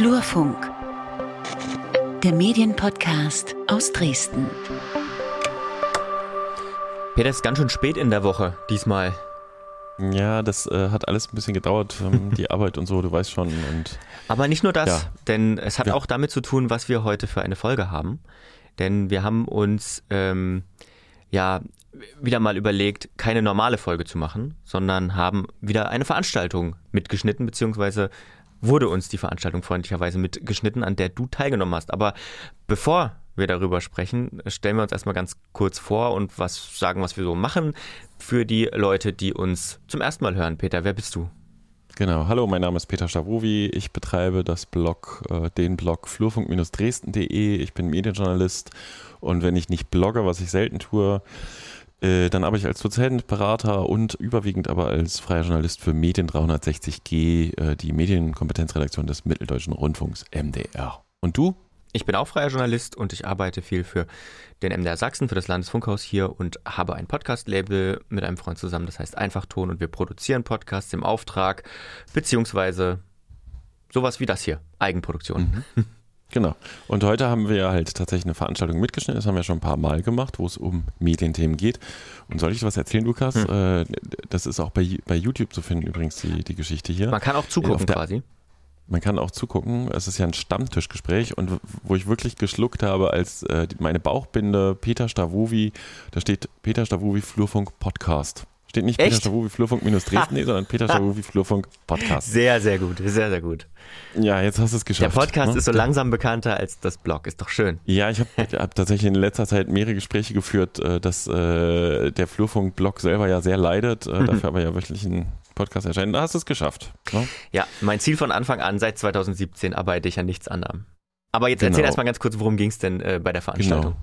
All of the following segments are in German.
Flurfunk, der Medienpodcast aus Dresden. Peter, es ist ganz schön spät in der Woche diesmal. Ja, das äh, hat alles ein bisschen gedauert, ähm, die Arbeit und so, du weißt schon. Und Aber nicht nur das, Ja. denn es hat Ja. auch damit zu tun, was wir heute für eine Folge haben. Denn wir haben uns ähm, ja wieder mal überlegt, keine normale Folge zu machen, sondern haben wieder eine Veranstaltung mitgeschnitten, beziehungsweise wurde uns die Veranstaltung freundlicherweise mitgeschnitten, an der du teilgenommen hast. Aber bevor wir darüber sprechen, stellen wir uns erstmal ganz kurz vor und was sagen, was wir so machen für die Leute, die uns zum ersten Mal hören. Peter, wer bist du? genau, hallo, mein Name ist Peter Stavovi, ich betreibe das Blog, äh, den Blog flurfunk-dresden.de, ich bin Medienjournalist und wenn ich nicht blogge, was ich selten tue, äh, dann arbeite ich als Dozent, Berater und überwiegend aber als freier Journalist für Medien 360G, äh, die Medienkompetenzredaktion des Mitteldeutschen Rundfunks MDR. Und du? Ich bin auch freier Journalist und ich arbeite viel für den MDR Sachsen, für das Landesfunkhaus hier und habe ein Podcast-Label mit einem Freund zusammen, das heißt Einfachton und wir produzieren Podcasts im Auftrag, beziehungsweise sowas wie das hier, Eigenproduktion. Genau. Und heute haben wir halt tatsächlich eine Veranstaltung mitgeschnitten. Das haben wir schon ein paar Mal gemacht, wo es um Medienthemen geht. Und soll ich dir was erzählen, Lukas? Äh, das ist auch bei, bei YouTube zu finden, übrigens, die, die Geschichte hier. Man kann auch zugucken der- quasi. Man kann auch zugucken. Es ist ja ein Stammtischgespräch und wo ich wirklich geschluckt habe, als äh, meine Bauchbinde Peter Stavovi, da steht Peter Stavovi Flurfunk Podcast. Steht nicht Peter Echt? Stavovi Flurfunk minus Dresden, nee, sondern Peter Stavovi Flurfunk Podcast. Sehr, sehr gut, sehr, sehr gut. Ja, jetzt hast du es Der geschafft. Podcast ne? ist so langsam bekannter als das Blog, ist doch schön. Ja, ich habe hab tatsächlich in letzter Zeit mehrere Gespräche geführt, äh, dass äh, der Flurfunk-Blog selber ja sehr leidet, Mhm. äh, dafür aber ja wöchentlich ein Podcast erscheint. Da hast du es geschafft. Ne? Ja, mein Ziel von Anfang an, seit 2017, arbeite ich an nichts anderem. Aber jetzt erzähl Genau. erstmal ganz kurz, worum ging es denn äh, bei der Veranstaltung?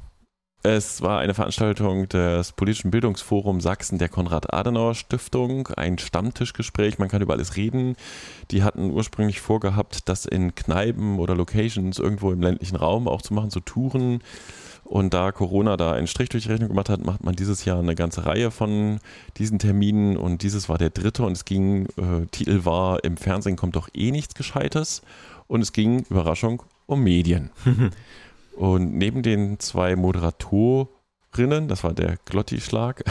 Es war eine Veranstaltung des Politischen Bildungsforums Sachsen der Konrad-Adenauer-Stiftung, ein Stammtischgespräch, man kann über alles reden. Die hatten ursprünglich vorgehabt, das in Kneipen oder Locations irgendwo im ländlichen Raum auch zu machen, so Touren. Und da Corona da einen Strich durch die Rechnung gemacht hat, macht man dieses Jahr eine ganze Reihe von diesen Terminen und dieses war der dritte und es ging, äh, Titel war, im Fernsehen kommt doch eh nichts Gescheites und es ging, Überraschung, um Medien. Und neben den zwei Moderatorinnen, das war der Glotti-Schlag,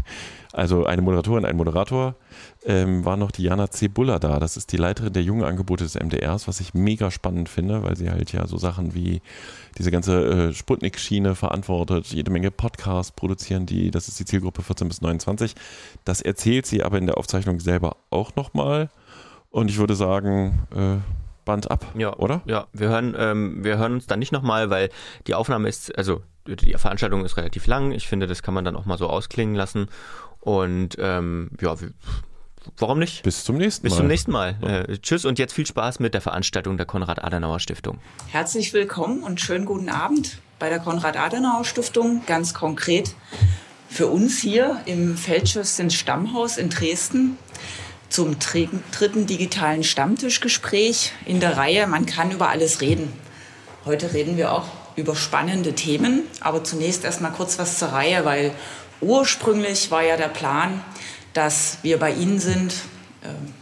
also eine Moderatorin, ein Moderator, ähm, war noch die Jana Cebulla da. Das ist die Leiterin der jungen Angebote des MDRs, was ich mega spannend finde, weil sie halt ja so Sachen wie diese ganze äh, Sputnik-Schiene verantwortet, jede Menge Podcasts produzieren die, das ist die Zielgruppe 14 bis 29. Das erzählt sie aber in der Aufzeichnung selber auch nochmal. Und ich würde sagen, äh, Band ab, Ja, oder? Ja, wir hören, ähm, wir hören uns dann nicht nochmal, weil die Aufnahme ist, also die Veranstaltung ist relativ lang. Ich finde, das kann man dann auch mal so ausklingen lassen. Und ähm, ja, wir, warum nicht? Bis zum nächsten Bis Mal. zum nächsten Mal. Äh, tschüss und jetzt viel Spaß mit der Veranstaltung der Konrad-Adenauer-Stiftung. Herzlich willkommen und schönen guten Abend bei der Konrad-Adenauer-Stiftung. Ganz konkret für uns hier im Feldschützen Stammhaus in Dresden zum dritten digitalen Stammtischgespräch in der Reihe Man kann über alles reden. Heute reden wir auch über spannende Themen, aber zunächst erst mal kurz was zur Reihe, weil ursprünglich war ja der Plan, dass wir bei Ihnen sind, ähm,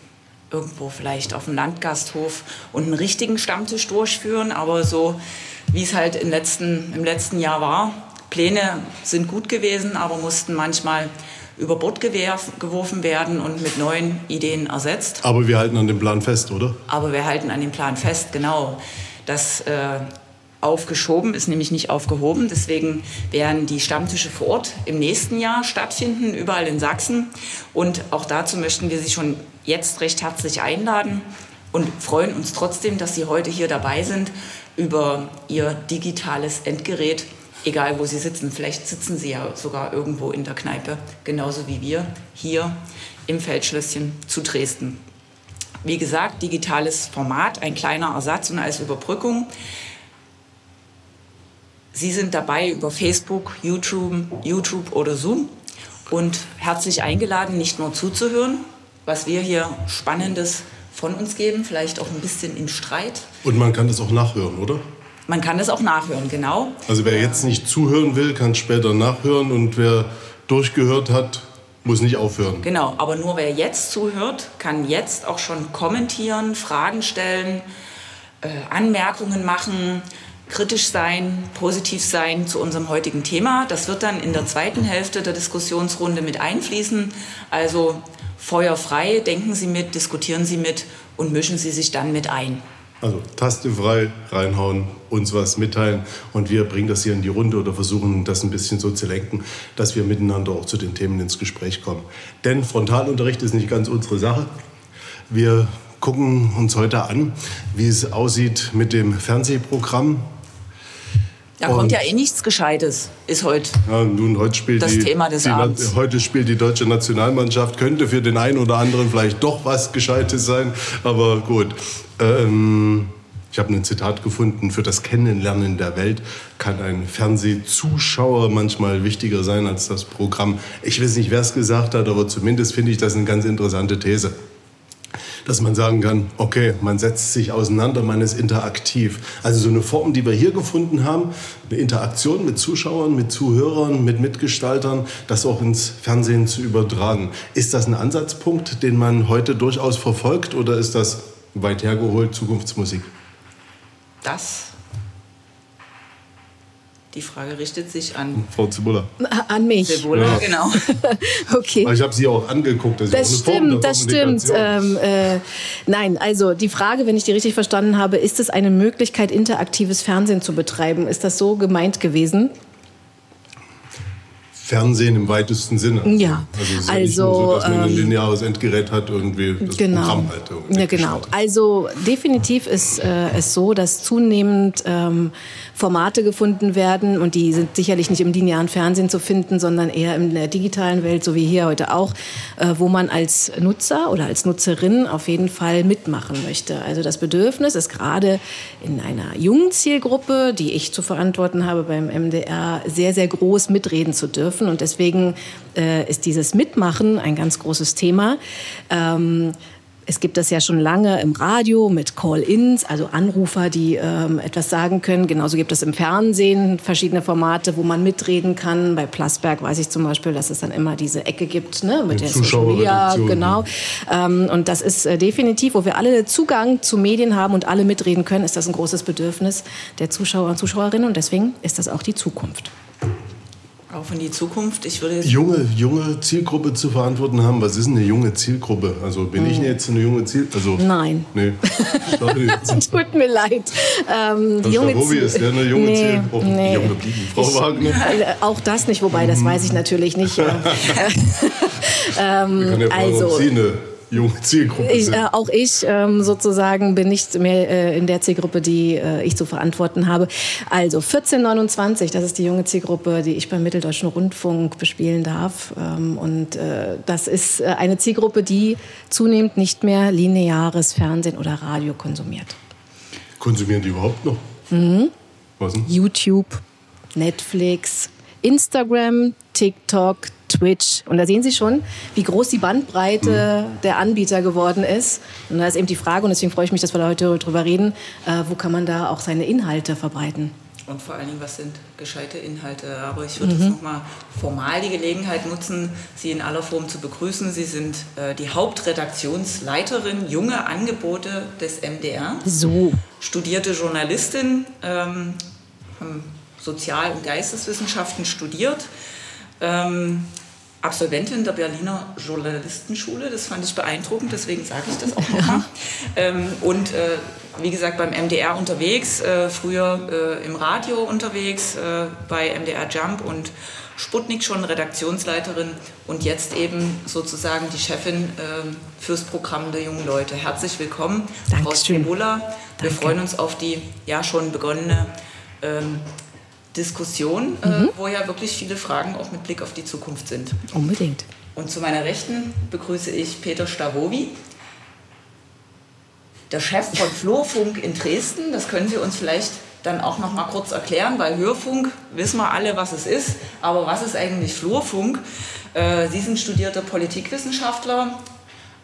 irgendwo vielleicht auf dem Landgasthof und einen richtigen Stammtisch durchführen, aber so wie es halt im letzten, im letzten Jahr war. Pläne sind gut gewesen, aber mussten manchmal über Bord geworfen werden und mit neuen Ideen ersetzt. Aber wir halten an dem Plan fest, oder? Aber wir halten an dem Plan fest, genau. Das äh, aufgeschoben ist nämlich nicht aufgehoben. Deswegen werden die Stammtische vor Ort im nächsten Jahr stattfinden, überall in Sachsen. Und auch dazu möchten wir Sie schon jetzt recht herzlich einladen und freuen uns trotzdem, dass Sie heute hier dabei sind, über Ihr digitales Endgerät, egal wo Sie sitzen. Vielleicht sitzen Sie ja sogar irgendwo in der Kneipe, genauso wie wir hier im Feldschlösschen zu Dresden. Wie gesagt, digitales Format, ein kleiner Ersatz und als Überbrückung. Sie sind dabei über Facebook, YouTube, YouTube oder Zoom und herzlich eingeladen, nicht nur zuzuhören, was wir hier Spannendes von uns geben, vielleicht auch ein bisschen im Streit. Und man kann das auch nachhören, oder? Man kann es auch nachhören, genau. Also wer jetzt nicht zuhören will, kann später nachhören und wer durchgehört hat, muss nicht aufhören. Genau, aber nur wer jetzt zuhört, kann jetzt auch schon kommentieren, Fragen stellen, äh, Anmerkungen machen, kritisch sein, positiv sein zu unserem heutigen Thema. Das wird dann in der zweiten Hälfte der Diskussionsrunde mit einfließen. Also feuerfrei, denken Sie mit, diskutieren Sie mit und mischen Sie sich dann mit ein. Also Taste frei, reinhauen, uns was mitteilen und wir bringen das hier in die Runde oder versuchen das ein bisschen so zu lenken, dass wir miteinander auch zu den Themen ins Gespräch kommen. Denn Frontalunterricht ist nicht ganz unsere Sache. Wir gucken uns heute an, wie es aussieht mit dem Fernsehprogramm da kommt ja eh nichts Gescheites, ist heute. Ja, nun, heute spielt das die, Thema des die, Abends. Heute spielt die deutsche Nationalmannschaft, könnte für den einen oder anderen vielleicht doch was Gescheites sein, aber gut. Ähm, ich habe ein Zitat gefunden, für das Kennenlernen der Welt kann ein Fernsehzuschauer manchmal wichtiger sein als das Programm. Ich weiß nicht, wer es gesagt hat, aber zumindest finde ich das eine ganz interessante These dass man sagen kann, okay, man setzt sich auseinander, man ist interaktiv. Also so eine Form, die wir hier gefunden haben, eine Interaktion mit Zuschauern, mit Zuhörern, mit Mitgestaltern, das auch ins Fernsehen zu übertragen. Ist das ein Ansatzpunkt, den man heute durchaus verfolgt oder ist das weit hergeholt Zukunftsmusik? Das die Frage richtet sich an Frau Zibulla. An mich. Zibulla, ja. genau. okay. ich habe Sie auch angeguckt. Das, das stimmt, das stimmt. Ähm, äh, nein, also die Frage, wenn ich die richtig verstanden habe, ist es eine Möglichkeit, interaktives Fernsehen zu betreiben? Ist das so gemeint gewesen? Fernsehen im weitesten Sinne. Ja, also, es ist also ja nicht nur so, dass man ein ähm, lineares Endgerät hat, irgendwie das genau. Programm halt. Ja, genau. Also definitiv ist äh, es so, dass zunehmend ähm, Formate gefunden werden und die sind sicherlich nicht im linearen Fernsehen zu finden, sondern eher in der digitalen Welt, so wie hier heute auch, äh, wo man als Nutzer oder als Nutzerin auf jeden Fall mitmachen möchte. Also das Bedürfnis ist gerade in einer jungen Zielgruppe, die ich zu verantworten habe beim MDR, sehr, sehr groß mitreden zu dürfen dürfen. Und deswegen äh, ist dieses Mitmachen ein ganz großes Thema. Ähm, es gibt das ja schon lange im Radio mit Call-ins, also Anrufer, die ähm, etwas sagen können. Genauso gibt es im Fernsehen verschiedene Formate, wo man mitreden kann. Bei Plasberg weiß ich zum Beispiel, dass es dann immer diese Ecke gibt ne, mit, mit der Social Media. Genau. Ähm, und das ist äh, definitiv, wo wir alle Zugang zu Medien haben und alle mitreden können, ist das ein großes Bedürfnis der Zuschauer und Zuschauerinnen. Und deswegen ist das auch die Zukunft. Auf in die Zukunft. Ich würde junge, junge Zielgruppe zu verantworten haben. Was ist eine junge Zielgruppe? Also bin hm. ich jetzt eine junge Zielgruppe? Also, Nein. Nee. Tut mir leid. Ähm, die junge Robi ist der eine junge nee, Zielgruppe. Nee. Junge geblieben. Frau ich, Wagner? Äh, auch das nicht, wobei das weiß ich natürlich nicht. ähm, ja also, junge Zielgruppe ich, äh, auch ich ähm, sozusagen bin nicht mehr äh, in der Zielgruppe, die äh, ich zu verantworten habe. Also 1429, das ist die junge Zielgruppe, die ich beim Mitteldeutschen Rundfunk bespielen darf. Ähm, und äh, das ist äh, eine Zielgruppe, die zunehmend nicht mehr lineares Fernsehen oder Radio konsumiert. Konsumieren die überhaupt noch? Mhm. Was denn? YouTube, Netflix, Instagram, TikTok, Twitch. Und da sehen Sie schon, wie groß die Bandbreite mhm. der Anbieter geworden ist. Und da ist eben die Frage, und deswegen freue ich mich, dass wir da heute drüber reden, äh, wo kann man da auch seine Inhalte verbreiten? Und vor allen Dingen, was sind gescheite Inhalte? Aber ich würde mhm. jetzt nochmal formal die Gelegenheit nutzen, Sie in aller Form zu begrüßen. Sie sind äh, die Hauptredaktionsleiterin Junge Angebote des MDR. So. Studierte Journalistin, ähm, haben Sozial- und Geisteswissenschaften studiert. Ähm, Absolventin der Berliner Journalistenschule. Das fand ich beeindruckend, deswegen sage ich das auch nochmal. Ähm, und äh, wie gesagt, beim MDR unterwegs, äh, früher äh, im Radio unterwegs, äh, bei MDR Jump und Sputnik schon Redaktionsleiterin und jetzt eben sozusagen die Chefin ähm, fürs Programm der jungen Leute. Herzlich willkommen, Dankeschön. Frau Cibula. Wir freuen uns auf die ja schon begonnene ähm, Diskussion, äh, mhm. wo ja wirklich viele Fragen auch mit Blick auf die Zukunft sind. Unbedingt. Und zu meiner Rechten begrüße ich Peter Stavovi, der Chef von Flurfunk in Dresden. Das können Sie uns vielleicht dann auch noch mal kurz erklären, weil Hörfunk wissen wir alle, was es ist. Aber was ist eigentlich Flurfunk? Äh, Sie sind studierter Politikwissenschaftler,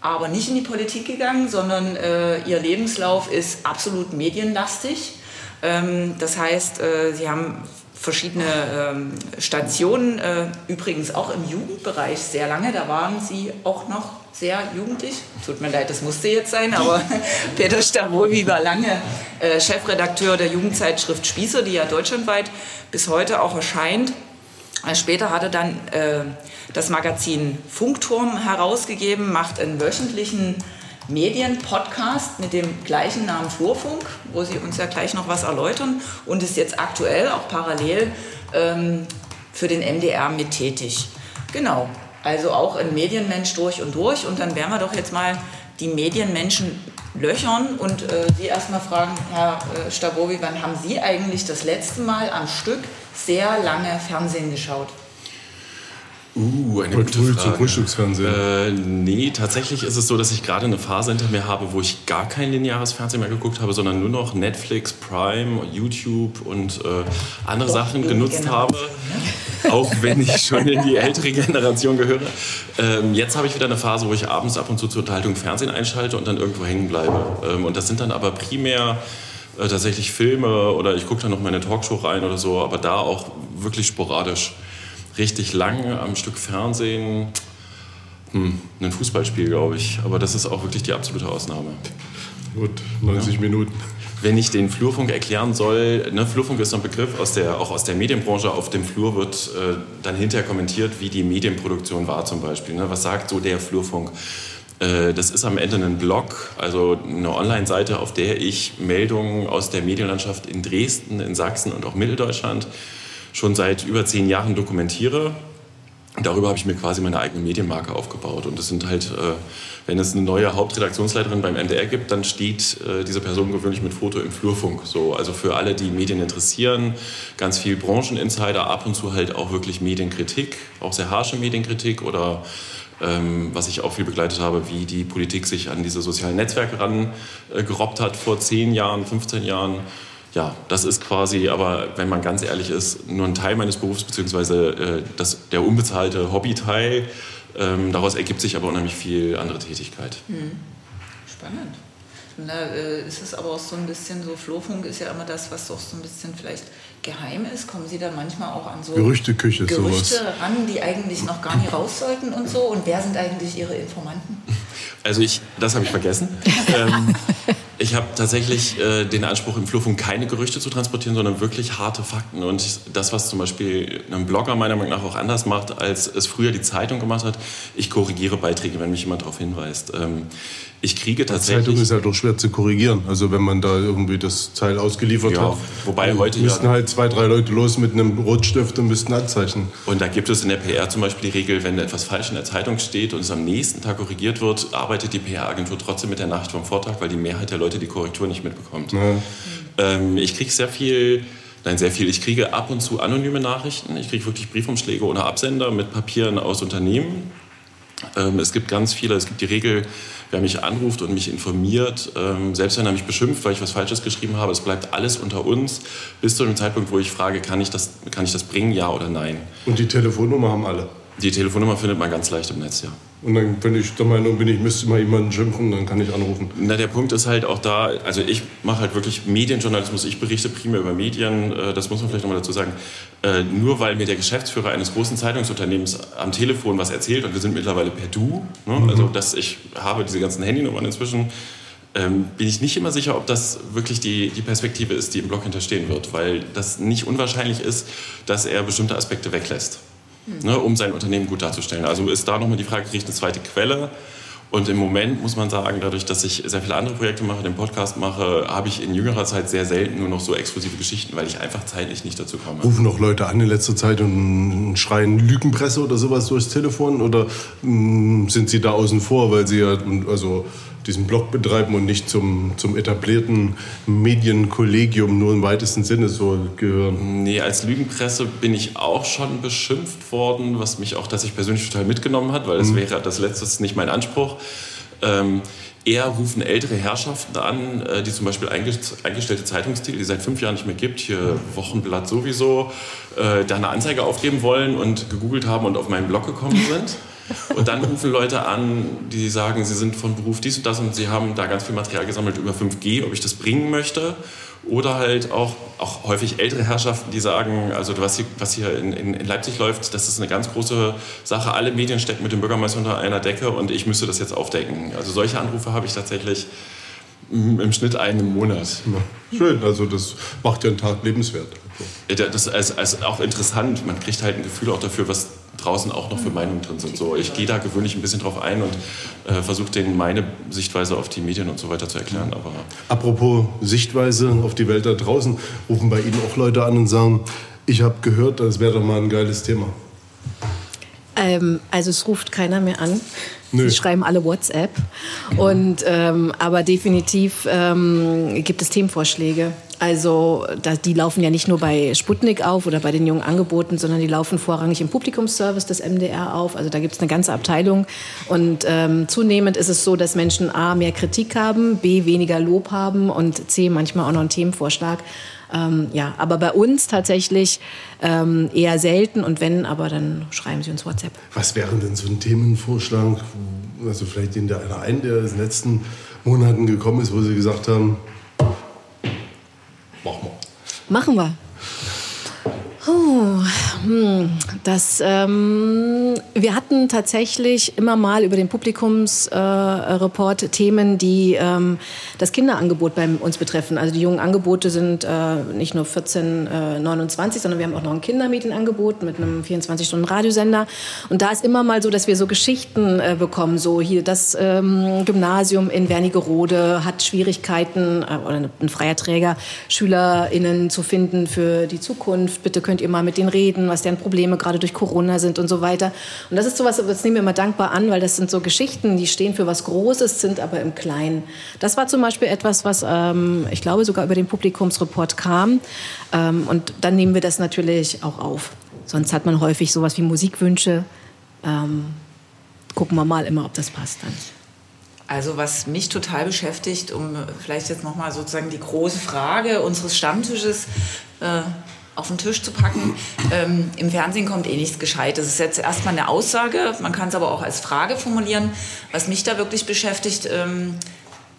aber nicht in die Politik gegangen, sondern äh, Ihr Lebenslauf ist absolut medienlastig. Ähm, das heißt, äh, Sie haben verschiedene ähm, Stationen, äh, übrigens auch im Jugendbereich sehr lange. Da waren Sie auch noch sehr jugendlich. Tut mir leid, das musste jetzt sein, aber Peter Starowi war lange äh, Chefredakteur der Jugendzeitschrift Spießer, die ja deutschlandweit bis heute auch erscheint. Später hat er dann das Magazin Funkturm herausgegeben, macht einen wöchentlichen Medienpodcast mit dem gleichen Namen Flurfunk, wo Sie uns ja gleich noch was erläutern und ist jetzt aktuell auch parallel ähm, für den MDR mit tätig. Genau, also auch ein Medienmensch durch und durch und dann werden wir doch jetzt mal die Medienmenschen löchern und äh, Sie erstmal fragen, Herr äh, Stabowi, wann haben Sie eigentlich das letzte Mal am Stück sehr lange Fernsehen geschaut? Uh, eine gute früh Frage. zum Frühstücksfernsehen. Äh, nee, tatsächlich ist es so, dass ich gerade eine Phase hinter mir habe, wo ich gar kein lineares Fernsehen mehr geguckt habe, sondern nur noch Netflix, Prime, YouTube und äh, andere Doch, Sachen die genutzt Generation, habe. Auch wenn ich schon in die ältere Generation gehöre. Ähm, jetzt habe ich wieder eine Phase, wo ich abends ab und zu zur Unterhaltung Fernsehen einschalte und dann irgendwo hängen bleibe. Ähm, und das sind dann aber primär äh, tatsächlich Filme oder ich gucke dann noch mal in eine Talkshow rein oder so, aber da auch wirklich sporadisch richtig lang am Stück Fernsehen. Hm, ein Fußballspiel, glaube ich. Aber das ist auch wirklich die absolute Ausnahme. Gut, 90 Minuten. Wenn ich den Flurfunk erklären soll, ne, Flurfunk ist so ein Begriff aus der, auch aus der Medienbranche. Auf dem Flur wird äh, dann hinterher kommentiert, wie die Medienproduktion war zum Beispiel. Ne? Was sagt so der Flurfunk? Äh, das ist am Ende ein Blog, also eine Online-Seite, auf der ich Meldungen aus der Medienlandschaft in Dresden, in Sachsen und auch Mitteldeutschland schon seit über zehn Jahren dokumentiere. Darüber habe ich mir quasi meine eigene Medienmarke aufgebaut. Und das sind halt, äh, wenn es eine neue Hauptredaktionsleiterin beim MDR gibt, dann steht äh, diese Person gewöhnlich mit Foto im Flurfunk. So, also für alle, die Medien interessieren, ganz viel Brancheninsider, ab und zu halt auch wirklich Medienkritik, auch sehr harsche Medienkritik oder ähm, was ich auch viel begleitet habe, wie die Politik sich an diese sozialen Netzwerke ran äh, hat vor 10 Jahren, 15 Jahren ja, das ist quasi, aber wenn man ganz ehrlich ist, nur ein Teil meines Berufs, beziehungsweise äh, das, der unbezahlte Hobbyteil. Ähm, daraus ergibt sich aber unheimlich viel andere Tätigkeit. Hm. Spannend. Na, äh, ist es aber auch so ein bisschen so, Flurfunk ist ja immer das, was doch so ein bisschen vielleicht geheim ist. Kommen Sie da manchmal auch an so Gerüchteküche, Gerüchte sowas. ran, die eigentlich noch gar nicht raus sollten und so? Und wer sind eigentlich Ihre Informanten? Also ich, das habe ich vergessen. ähm, ich habe tatsächlich äh, den Anspruch, im Flurfunk keine Gerüchte zu transportieren, sondern wirklich harte Fakten. Und das, was zum Beispiel ein Blogger meiner Meinung nach auch anders macht, als es früher die Zeitung gemacht hat, ich korrigiere Beiträge, wenn mich jemand darauf hinweist. Ähm, ich kriege tatsächlich... Zeitung ist halt doch schwer zu korrigieren. Also wenn man da irgendwie das Teil ausgeliefert Ja, hat. wobei heute müssten ja- halt zwei, drei Leute los mit einem Rotstift und müssten anzeichnen. Und da gibt es in der PR zum Beispiel die Regel, wenn etwas falsch in der Zeitung steht und es am nächsten Tag korrigiert wird, arbeitet die PR-Agentur trotzdem mit der Nacht vom Vortag, weil die Mehrheit der Leute die Korrektur nicht mitbekommt. Ja. Ähm, ich kriege sehr viel, nein, sehr viel. Ich kriege ab und zu anonyme Nachrichten. Ich kriege wirklich Briefumschläge ohne Absender mit Papieren aus Unternehmen. Ähm, es gibt ganz viele, es gibt die Regel, wer mich anruft und mich informiert, ähm, selbst wenn er mich beschimpft, weil ich was Falsches geschrieben habe, es bleibt alles unter uns, bis zu dem Zeitpunkt, wo ich frage, kann ich das, kann ich das bringen, ja oder nein. Und die Telefonnummer haben alle. Die Telefonnummer findet man ganz leicht im Netz, ja. Und dann, wenn ich der Meinung bin, ich müsste mal jemanden schimpfen, dann kann ich anrufen. Na, der Punkt ist halt auch da, also ich mache halt wirklich Medienjournalismus, ich berichte primär über Medien, äh, das muss man vielleicht nochmal dazu sagen. Äh, Nur weil mir der Geschäftsführer eines großen Zeitungsunternehmens am Telefon was erzählt und wir sind mittlerweile per Du, ne? also dass ich habe diese ganzen Handynummern inzwischen, ähm, bin ich nicht immer sicher, ob das wirklich die, die Perspektive ist, die im Blog hinterstehen wird, weil das nicht unwahrscheinlich ist, dass er bestimmte Aspekte weglässt, ne, um sein Unternehmen gut darzustellen. Also ist da nochmal die Frage, kriege ich eine zweite Quelle? Und im Moment muss man sagen, dadurch, dass ich sehr viele andere Projekte mache, den Podcast mache, habe ich in jüngerer Zeit sehr selten nur noch so exklusive Geschichten, weil ich einfach zeitlich nicht dazu komme. Rufen noch Leute an in letzter Zeit und schreien Lügenpresse oder sowas durchs Telefon? Oder mh, sind sie da außen vor, weil sie ja also diesen Blog betreiben und nicht zum, zum etablierten Medienkollegium nur im weitesten Sinne so gehören? Nee, als Lügenpresse bin ich auch schon beschimpft worden, was mich auch tatsächlich persönlich total mitgenommen hat, weil das wäre das letzte nicht mein Anspruch. Ähm, eher rufen ältere Herrschaften an, äh, die zum Beispiel eingest- eingestellte Zeitungstitel, die seit fünf Jahren nicht mehr gibt, hier Wochenblatt sowieso, äh, da eine Anzeige aufgeben wollen und gegoogelt haben und auf meinen Blog gekommen sind. Und dann rufen Leute an, die sagen, sie sind von Beruf dies und das und sie haben da ganz viel Material gesammelt über 5G, ob ich das bringen möchte. Oder halt auch, auch häufig ältere Herrschaften, die sagen, also was hier, was hier in, in, Leipzig läuft, das ist eine ganz große Sache. Alle Medien stecken mit dem Bürgermeister unter einer Decke und ich müsste das jetzt aufdecken. Also solche Anrufe habe ich tatsächlich im Schnitt einen im Monat. Schön, also das macht ja einen Tag lebenswert. Das ist also auch interessant. Man kriegt halt ein Gefühl auch dafür, was draußen auch noch für Meinungen drin sind. So, ich gehe da gewöhnlich ein bisschen drauf ein und äh, versuche denen meine Sichtweise auf die Medien und so weiter zu erklären. Aber Apropos Sichtweise auf die Welt da draußen, rufen bei Ihnen auch Leute an und sagen, ich habe gehört, das wäre doch mal ein geiles Thema. Ähm, also es ruft keiner mehr an. Nö. Sie schreiben alle WhatsApp. Und, ähm, aber definitiv ähm, gibt es Themenvorschläge. Also die laufen ja nicht nur bei Sputnik auf oder bei den jungen Angeboten, sondern die laufen vorrangig im Publikumsservice des MDR auf. Also da gibt es eine ganze Abteilung. Und ähm, zunehmend ist es so, dass Menschen A mehr Kritik haben, B weniger Lob haben und C manchmal auch noch einen Themenvorschlag. Ähm, ja, aber bei uns tatsächlich ähm, eher selten und wenn, aber dann schreiben Sie uns WhatsApp. Was wäre denn so ein Themenvorschlag? Also vielleicht den der einer ein, der in den letzten Monaten gekommen ist, wo Sie gesagt haben, machen wir. Machen wir. Oh, hm, das, ähm, wir hatten tatsächlich immer mal über den Publikumsreport äh, Themen, die ähm, das Kinderangebot bei uns betreffen. Also die jungen Angebote sind äh, nicht nur 1429, äh, sondern wir haben auch noch ein Kindermedienangebot mit einem 24-Stunden-Radiosender. Und da ist immer mal so, dass wir so Geschichten äh, bekommen. So hier das ähm, Gymnasium in Wernigerode hat Schwierigkeiten äh, oder ein freier Träger SchülerInnen zu finden für die Zukunft. Bitte könnt könnt ihr mal mit denen reden, was deren Probleme gerade durch Corona sind und so weiter. Und das ist sowas, das nehmen wir immer dankbar an, weil das sind so Geschichten, die stehen für was Großes, sind aber im Kleinen. Das war zum Beispiel etwas, was ähm, ich glaube sogar über den Publikumsreport kam. Ähm, und dann nehmen wir das natürlich auch auf. Sonst hat man häufig sowas wie Musikwünsche. Ähm, gucken wir mal immer, ob das passt dann. Also was mich total beschäftigt, um vielleicht jetzt nochmal sozusagen die große Frage unseres Stammtisches äh, auf den Tisch zu packen. Ähm, Im Fernsehen kommt eh nichts Gescheites. Das ist jetzt erstmal eine Aussage, man kann es aber auch als Frage formulieren. Was mich da wirklich beschäftigt, ähm,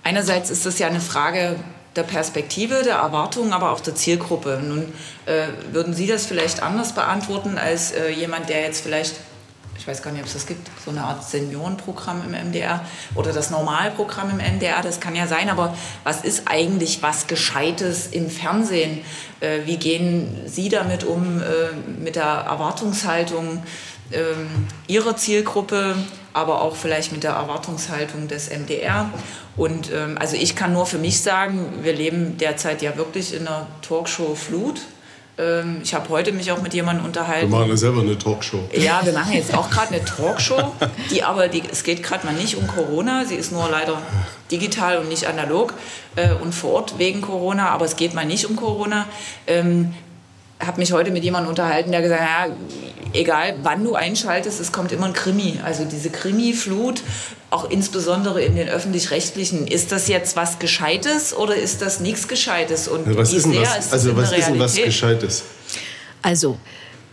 einerseits ist das ja eine Frage der Perspektive, der Erwartungen, aber auch der Zielgruppe. Nun äh, würden Sie das vielleicht anders beantworten als äh, jemand, der jetzt vielleicht ich weiß gar nicht, ob es das gibt, so eine Art Seniorenprogramm im MDR oder das Normalprogramm im MDR, das kann ja sein, aber was ist eigentlich was Gescheites im Fernsehen? Äh, wie gehen Sie damit um, äh, mit der Erwartungshaltung äh, Ihrer Zielgruppe, aber auch vielleicht mit der Erwartungshaltung des MDR? Und ähm, also ich kann nur für mich sagen, wir leben derzeit ja wirklich in einer Talkshow-Flut. Ähm, ich habe heute mich auch mit jemandem unterhalten. Wir machen ja selber eine Talkshow. Ja, wir machen jetzt auch gerade eine Talkshow, die aber, die, es geht gerade mal nicht um Corona, sie ist nur leider digital und nicht analog äh, und vor Ort wegen Corona, aber es geht mal nicht um Corona. Ähm, habe mich heute mit jemandem unterhalten, der gesagt hat, ja, egal wann du einschaltest, es kommt immer ein Krimi. Also diese Krimi-Flut, auch insbesondere in den öffentlich-rechtlichen, ist das jetzt was Gescheites oder ist das nichts Gescheites? Und ja, was ist denn was, ist also was ist denn was Gescheites? Also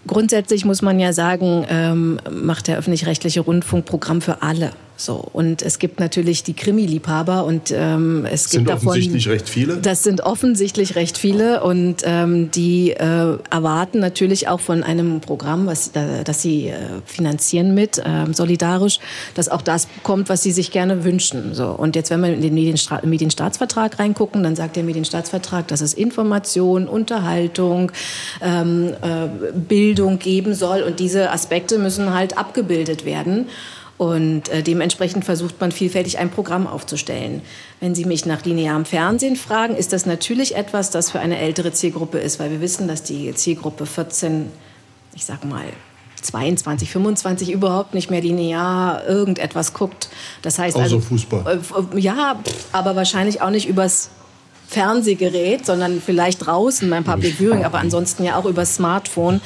grundsätzlich muss man ja sagen, ähm, macht der öffentlich-rechtliche Rundfunk Programm für alle. So, und es gibt natürlich die Krimi-Liebhaber und ähm, es das gibt davon. Das sind offensichtlich recht viele. Das sind offensichtlich recht viele und ähm, die äh, erwarten natürlich auch von einem Programm, was, äh, das sie äh, finanzieren mit, äh, solidarisch, dass auch das kommt, was sie sich gerne wünschen. So, und jetzt, wenn wir in den Medienstra Medienstaatsvertrag reingucken, dann sagt der Medienstaatsvertrag, dass es Information, Unterhaltung, ähm, äh, Bildung geben soll und diese Aspekte müssen halt abgebildet werden. Und äh, dementsprechend versucht man vielfältig ein Programm aufzustellen. Wenn Sie mich nach linearem Fernsehen fragen, ist das natürlich etwas, das für eine ältere Zielgruppe ist, weil wir wissen, dass die Zielgruppe 14, ich sag mal, 22, 25 überhaupt nicht mehr linear irgendetwas guckt. Das heißt Außer also Fußball. Äh, ja, aber wahrscheinlich auch nicht übers Fernsehgerät, sondern vielleicht draußen beim Public Viewing, aber ansonsten ja auch über Smartphone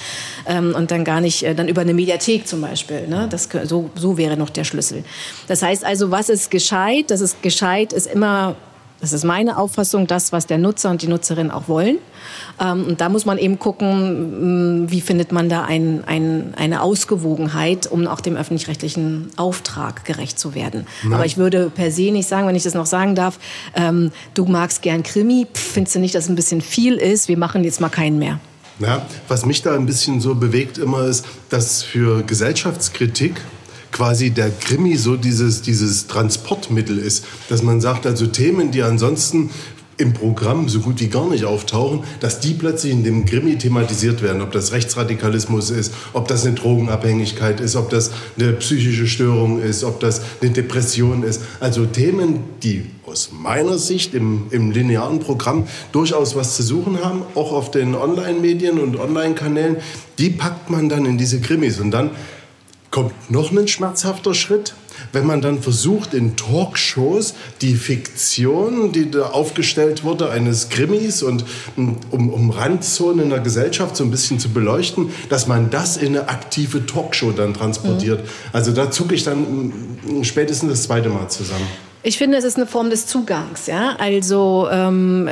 ähm, und dann gar nicht, äh, dann über eine Mediathek zum Beispiel. Ne? Das, so, so wäre noch der Schlüssel. Das heißt also, was ist gescheit? Das ist gescheit, ist immer Das ist meine Auffassung, das, was der Nutzer und die Nutzerin auch wollen. Ähm, und da muss man eben gucken, mm, wie findet man da ein, ein, eine Ausgewogenheit, um auch dem öffentlich-rechtlichen Auftrag gerecht zu werden. Nein. Aber ich würde per se nicht sagen, wenn ich das noch sagen darf, ähm, du magst gern Krimi, pff, findest du nicht, dass es ein bisschen viel ist? Wir machen jetzt mal keinen mehr. Ja, was mich da ein bisschen so bewegt immer ist, dass für Gesellschaftskritik quasi der Krimi so dieses, dieses Transportmittel ist, dass man sagt, also Themen, die ansonsten im Programm so gut wie gar nicht auftauchen, dass die plötzlich in dem Krimi thematisiert werden. Ob das Rechtsradikalismus ist, ob das eine Drogenabhängigkeit ist, ob das eine psychische Störung ist, ob das eine Depression ist. Also Themen, die aus meiner Sicht im, im linearen Programm durchaus was zu suchen haben, auch auf den Online-Medien und Online-Kanälen, die packt man dann in diese Krimis. Und dann kommt noch ein schmerzhafter Schritt, wenn man dann versucht, in Talkshows die Fiktion, die da aufgestellt wurde, eines Krimis und um, um Randzonen in der Gesellschaft so ein bisschen zu beleuchten, dass man das in eine aktive Talkshow dann transportiert. Mhm. Also da zucke ich dann spätestens das zweite Mal zusammen. Ich finde, es ist eine Form des Zugangs. Ja? Also ähm,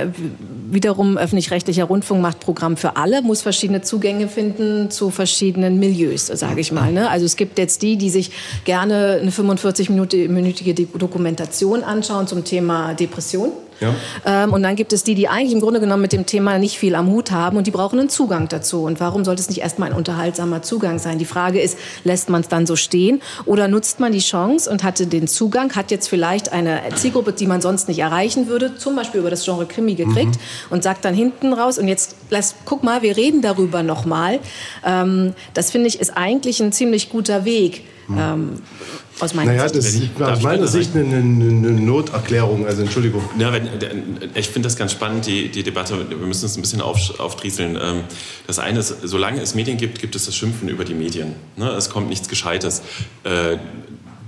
wiederum öffentlich-rechtlicher Rundfunk macht Programm für alle, muss verschiedene Zugänge finden zu verschiedenen Milieus, sage ich mal. Ne? Also es gibt jetzt die, die sich gerne eine 45-minütige Dokumentation anschauen zum Thema Depression. Ja. Ähm, und dann gibt es die, die eigentlich im Grunde genommen mit dem Thema nicht viel am Hut haben und die brauchen einen Zugang dazu. Und warum sollte es nicht erstmal ein unterhaltsamer Zugang sein? Die Frage ist, lässt man es dann so stehen oder nutzt man die Chance und hatte den Zugang, hat jetzt vielleicht eine Zielgruppe, die man sonst nicht erreichen würde, zum Beispiel über das Genre Krimi gekriegt mhm. und sagt dann hinten raus und jetzt lass, guck mal, wir reden darüber nochmal. Ähm, das finde ich ist eigentlich ein ziemlich guter Weg. Mhm. Ähm, aus meiner naja, Sicht. das ist aus meiner Sicht eine, eine, Noterklärung, also Entschuldigung. Ja, wenn, ich finde das ganz spannend, die, die Debatte, wir müssen es ein bisschen auf, aufdrieseln. Ähm, das eine ist, solange es Medien gibt, gibt es das Schimpfen über die Medien. Ne? Es kommt nichts Gescheites. Äh,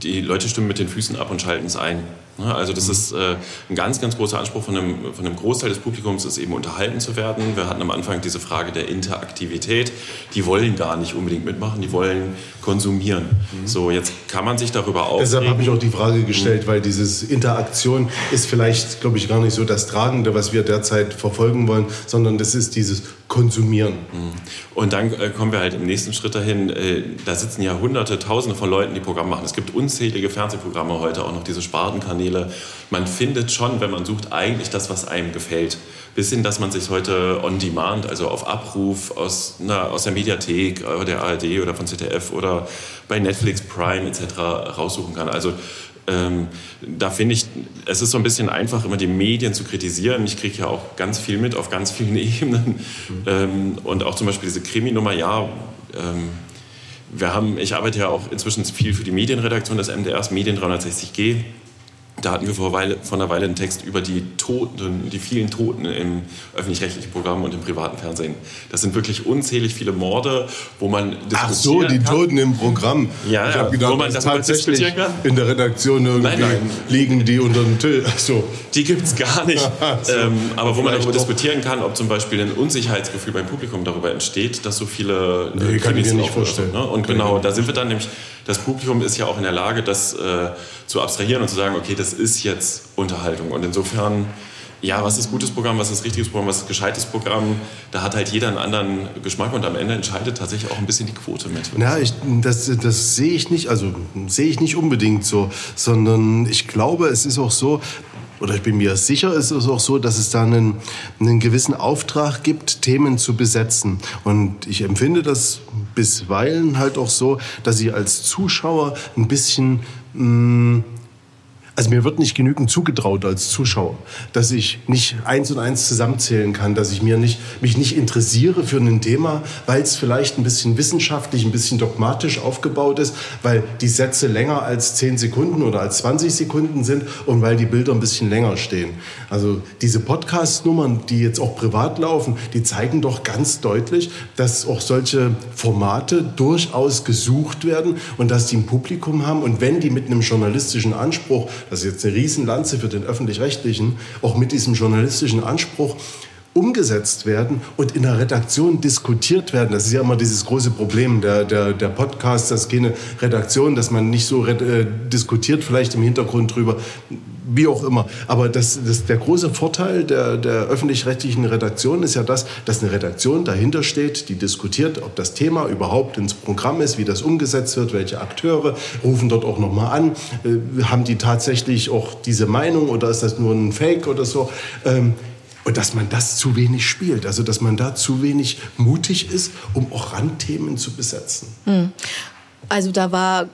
die Leute stimmen mit den Füßen ab und schalten es ein. Ne? Also das ist äh, ein ganz, ganz großer Anspruch von einem, von einem Großteil des Publikums, ist eben unterhalten zu werden. Wir hatten am Anfang diese Frage der Interaktivität. Die wollen gar nicht unbedingt mitmachen, die wollen konsumieren. Mhm. So, jetzt kann man sich darüber aufregen. Deshalb habe ich auch die Frage gestellt, mhm. weil dieses Interaktion ist vielleicht, glaube ich, gar nicht so das Tragende, was wir derzeit verfolgen wollen, sondern das ist dieses Konsumieren. Mhm. Und dann äh, kommen wir halt im nächsten Schritt dahin, äh, da sitzen ja hunderte, tausende von Leuten, die Programme machen. Es gibt unzählige Fernsehprogramme heute, auch noch diese Spartenkanäle Kanäle. Man findet schon, wenn man sucht, eigentlich das, was einem gefällt. Bis hin, dass man sich heute on demand, also auf Abruf aus, na, aus der Mediathek oder der ARD oder von ZDF oder bei Netflix, Prime etc. raussuchen kann. Also ähm, da finde ich, es ist so ein bisschen einfach, immer die Medien zu kritisieren. Ich kriege ja auch ganz viel mit auf ganz vielen Ebenen. Mhm. Ähm, und auch zum Beispiel diese Kriminummer, ja, ähm, wir haben, ich arbeite ja auch inzwischen viel für die Medienredaktion des MDRs, Medien 360G. Da hatten wir vor, Weile, vor einer Weile einen Text über die Toten, die vielen Toten im öffentlich-rechtlichen Programm und im privaten Fernsehen. Das sind wirklich unzählig viele Morde, wo man Ach so, die kann. Toten im Programm. Ja, ich habe gedacht, wo man das tatsächlich in der Redaktion irgendwie nein, nein. liegen die unter dem Tisch. So. Die gibt es gar nicht. so, ähm, aber wo man darüber diskutieren kann, ob zum Beispiel ein Unsicherheitsgefühl beim Publikum darüber entsteht, dass so viele äh, nee, kann ich mir nicht vorstellen. Ne? Und genau, da sind wir dann nämlich das Publikum ist ja auch in der Lage, das äh, zu abstrahieren und zu sagen, okay, das ist jetzt Unterhaltung. Und insofern, ja, was ist gutes Programm, was ist richtiges Programm, was ist gescheites Programm, da hat halt jeder einen anderen Geschmack und am Ende entscheidet tatsächlich auch ein bisschen die Quote mit. Ja, ich, das, das sehe ich nicht, also sehe ich nicht unbedingt so, sondern ich glaube, es ist auch so, oder ich bin mir sicher, ist es auch so, dass es da einen, einen gewissen Auftrag gibt, Themen zu besetzen. Und ich empfinde das bisweilen halt auch so, dass ich als Zuschauer ein bisschen mh, mm, also mir wird nicht genügend zugetraut als Zuschauer, dass ich nicht eins und eins zusammenzählen kann, dass ich mir nicht, mich nicht interessiere für ein Thema, weil es vielleicht ein bisschen wissenschaftlich, ein bisschen dogmatisch aufgebaut ist, weil die Sätze länger als 10 Sekunden oder als 20 Sekunden sind und weil die Bilder ein bisschen länger stehen. Also diese Podcast-Nummern, die jetzt auch privat laufen, die zeigen doch ganz deutlich, dass auch solche Formate durchaus gesucht werden und dass die ein Publikum haben und wenn die mit einem journalistischen Anspruch das ist jetzt eine Riesenlanze für den öffentlich-rechtlichen, auch mit diesem journalistischen Anspruch umgesetzt werden und in der Redaktion diskutiert werden. Das ist ja immer dieses große Problem der, der, der Podcasts, das ist keine Redaktion, dass man nicht so äh, diskutiert, vielleicht im Hintergrund drüber, wie auch immer. Aber das, das, der große Vorteil der, der öffentlich-rechtlichen Redaktion ist ja das, dass eine Redaktion dahinter steht, die diskutiert, ob das Thema überhaupt ins Programm ist, wie das umgesetzt wird, welche Akteure rufen dort auch nochmal an, äh, haben die tatsächlich auch diese Meinung oder ist das nur ein Fake oder so. Ähm, und dass man das zu wenig spielt, also dass man da zu wenig mutig ist, um auch Randthemen zu besetzen. Hm. Also da war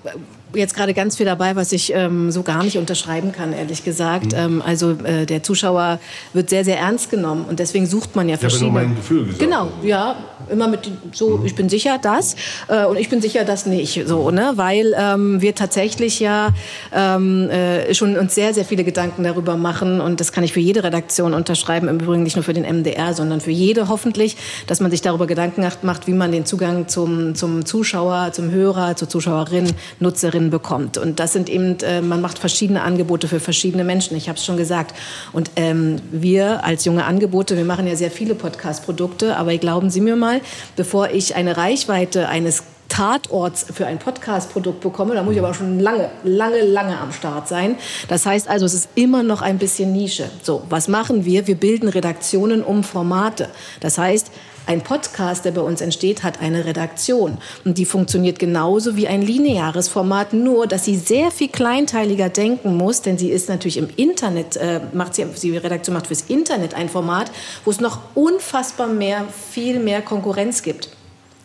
jetzt gerade ganz viel dabei, was ich ähm, so gar nicht unterschreiben kann, ehrlich gesagt. Mhm. Ähm, also äh, der Zuschauer wird sehr, sehr ernst genommen und deswegen sucht man ja verschiedene. Ich habe mein Gefühl gesagt. Genau, ja, immer mit so, mhm. ich bin sicher das äh, und ich bin sicher das nicht, so, ne, weil ähm, wir tatsächlich ja ähm, äh, schon uns sehr, sehr viele Gedanken darüber machen und das kann ich für jede Redaktion unterschreiben, im Übrigen nicht nur für den MDR, sondern für jede hoffentlich, dass man sich darüber Gedanken macht, wie man den Zugang zum, zum Zuschauer, zum Hörer, zur Zuschauerin, Nutzerin Kunden bekommt. Und das sind eben, äh, man macht verschiedene Angebote für verschiedene Menschen. Ich habe es schon gesagt. Und ähm, wir als junge Angebote, wir machen ja sehr viele Podcast-Produkte, aber glauben Sie mir mal, bevor ich eine Reichweite eines Tatorts für ein Podcast-Produkt bekomme, da muss ich aber schon lange, lange, lange am Start sein. Das heißt also, es ist immer noch ein bisschen Nische. So, was machen wir? Wir bilden Redaktionen um Formate. Das heißt, ein Podcast, der bei uns entsteht, hat eine Redaktion. Und die funktioniert genauso wie ein lineares Format, nur dass sie sehr viel kleinteiliger denken muss, denn sie ist natürlich im Internet, äh, macht sie, die Redaktion macht fürs Internet ein Format, wo es noch unfassbar mehr, viel mehr Konkurrenz gibt.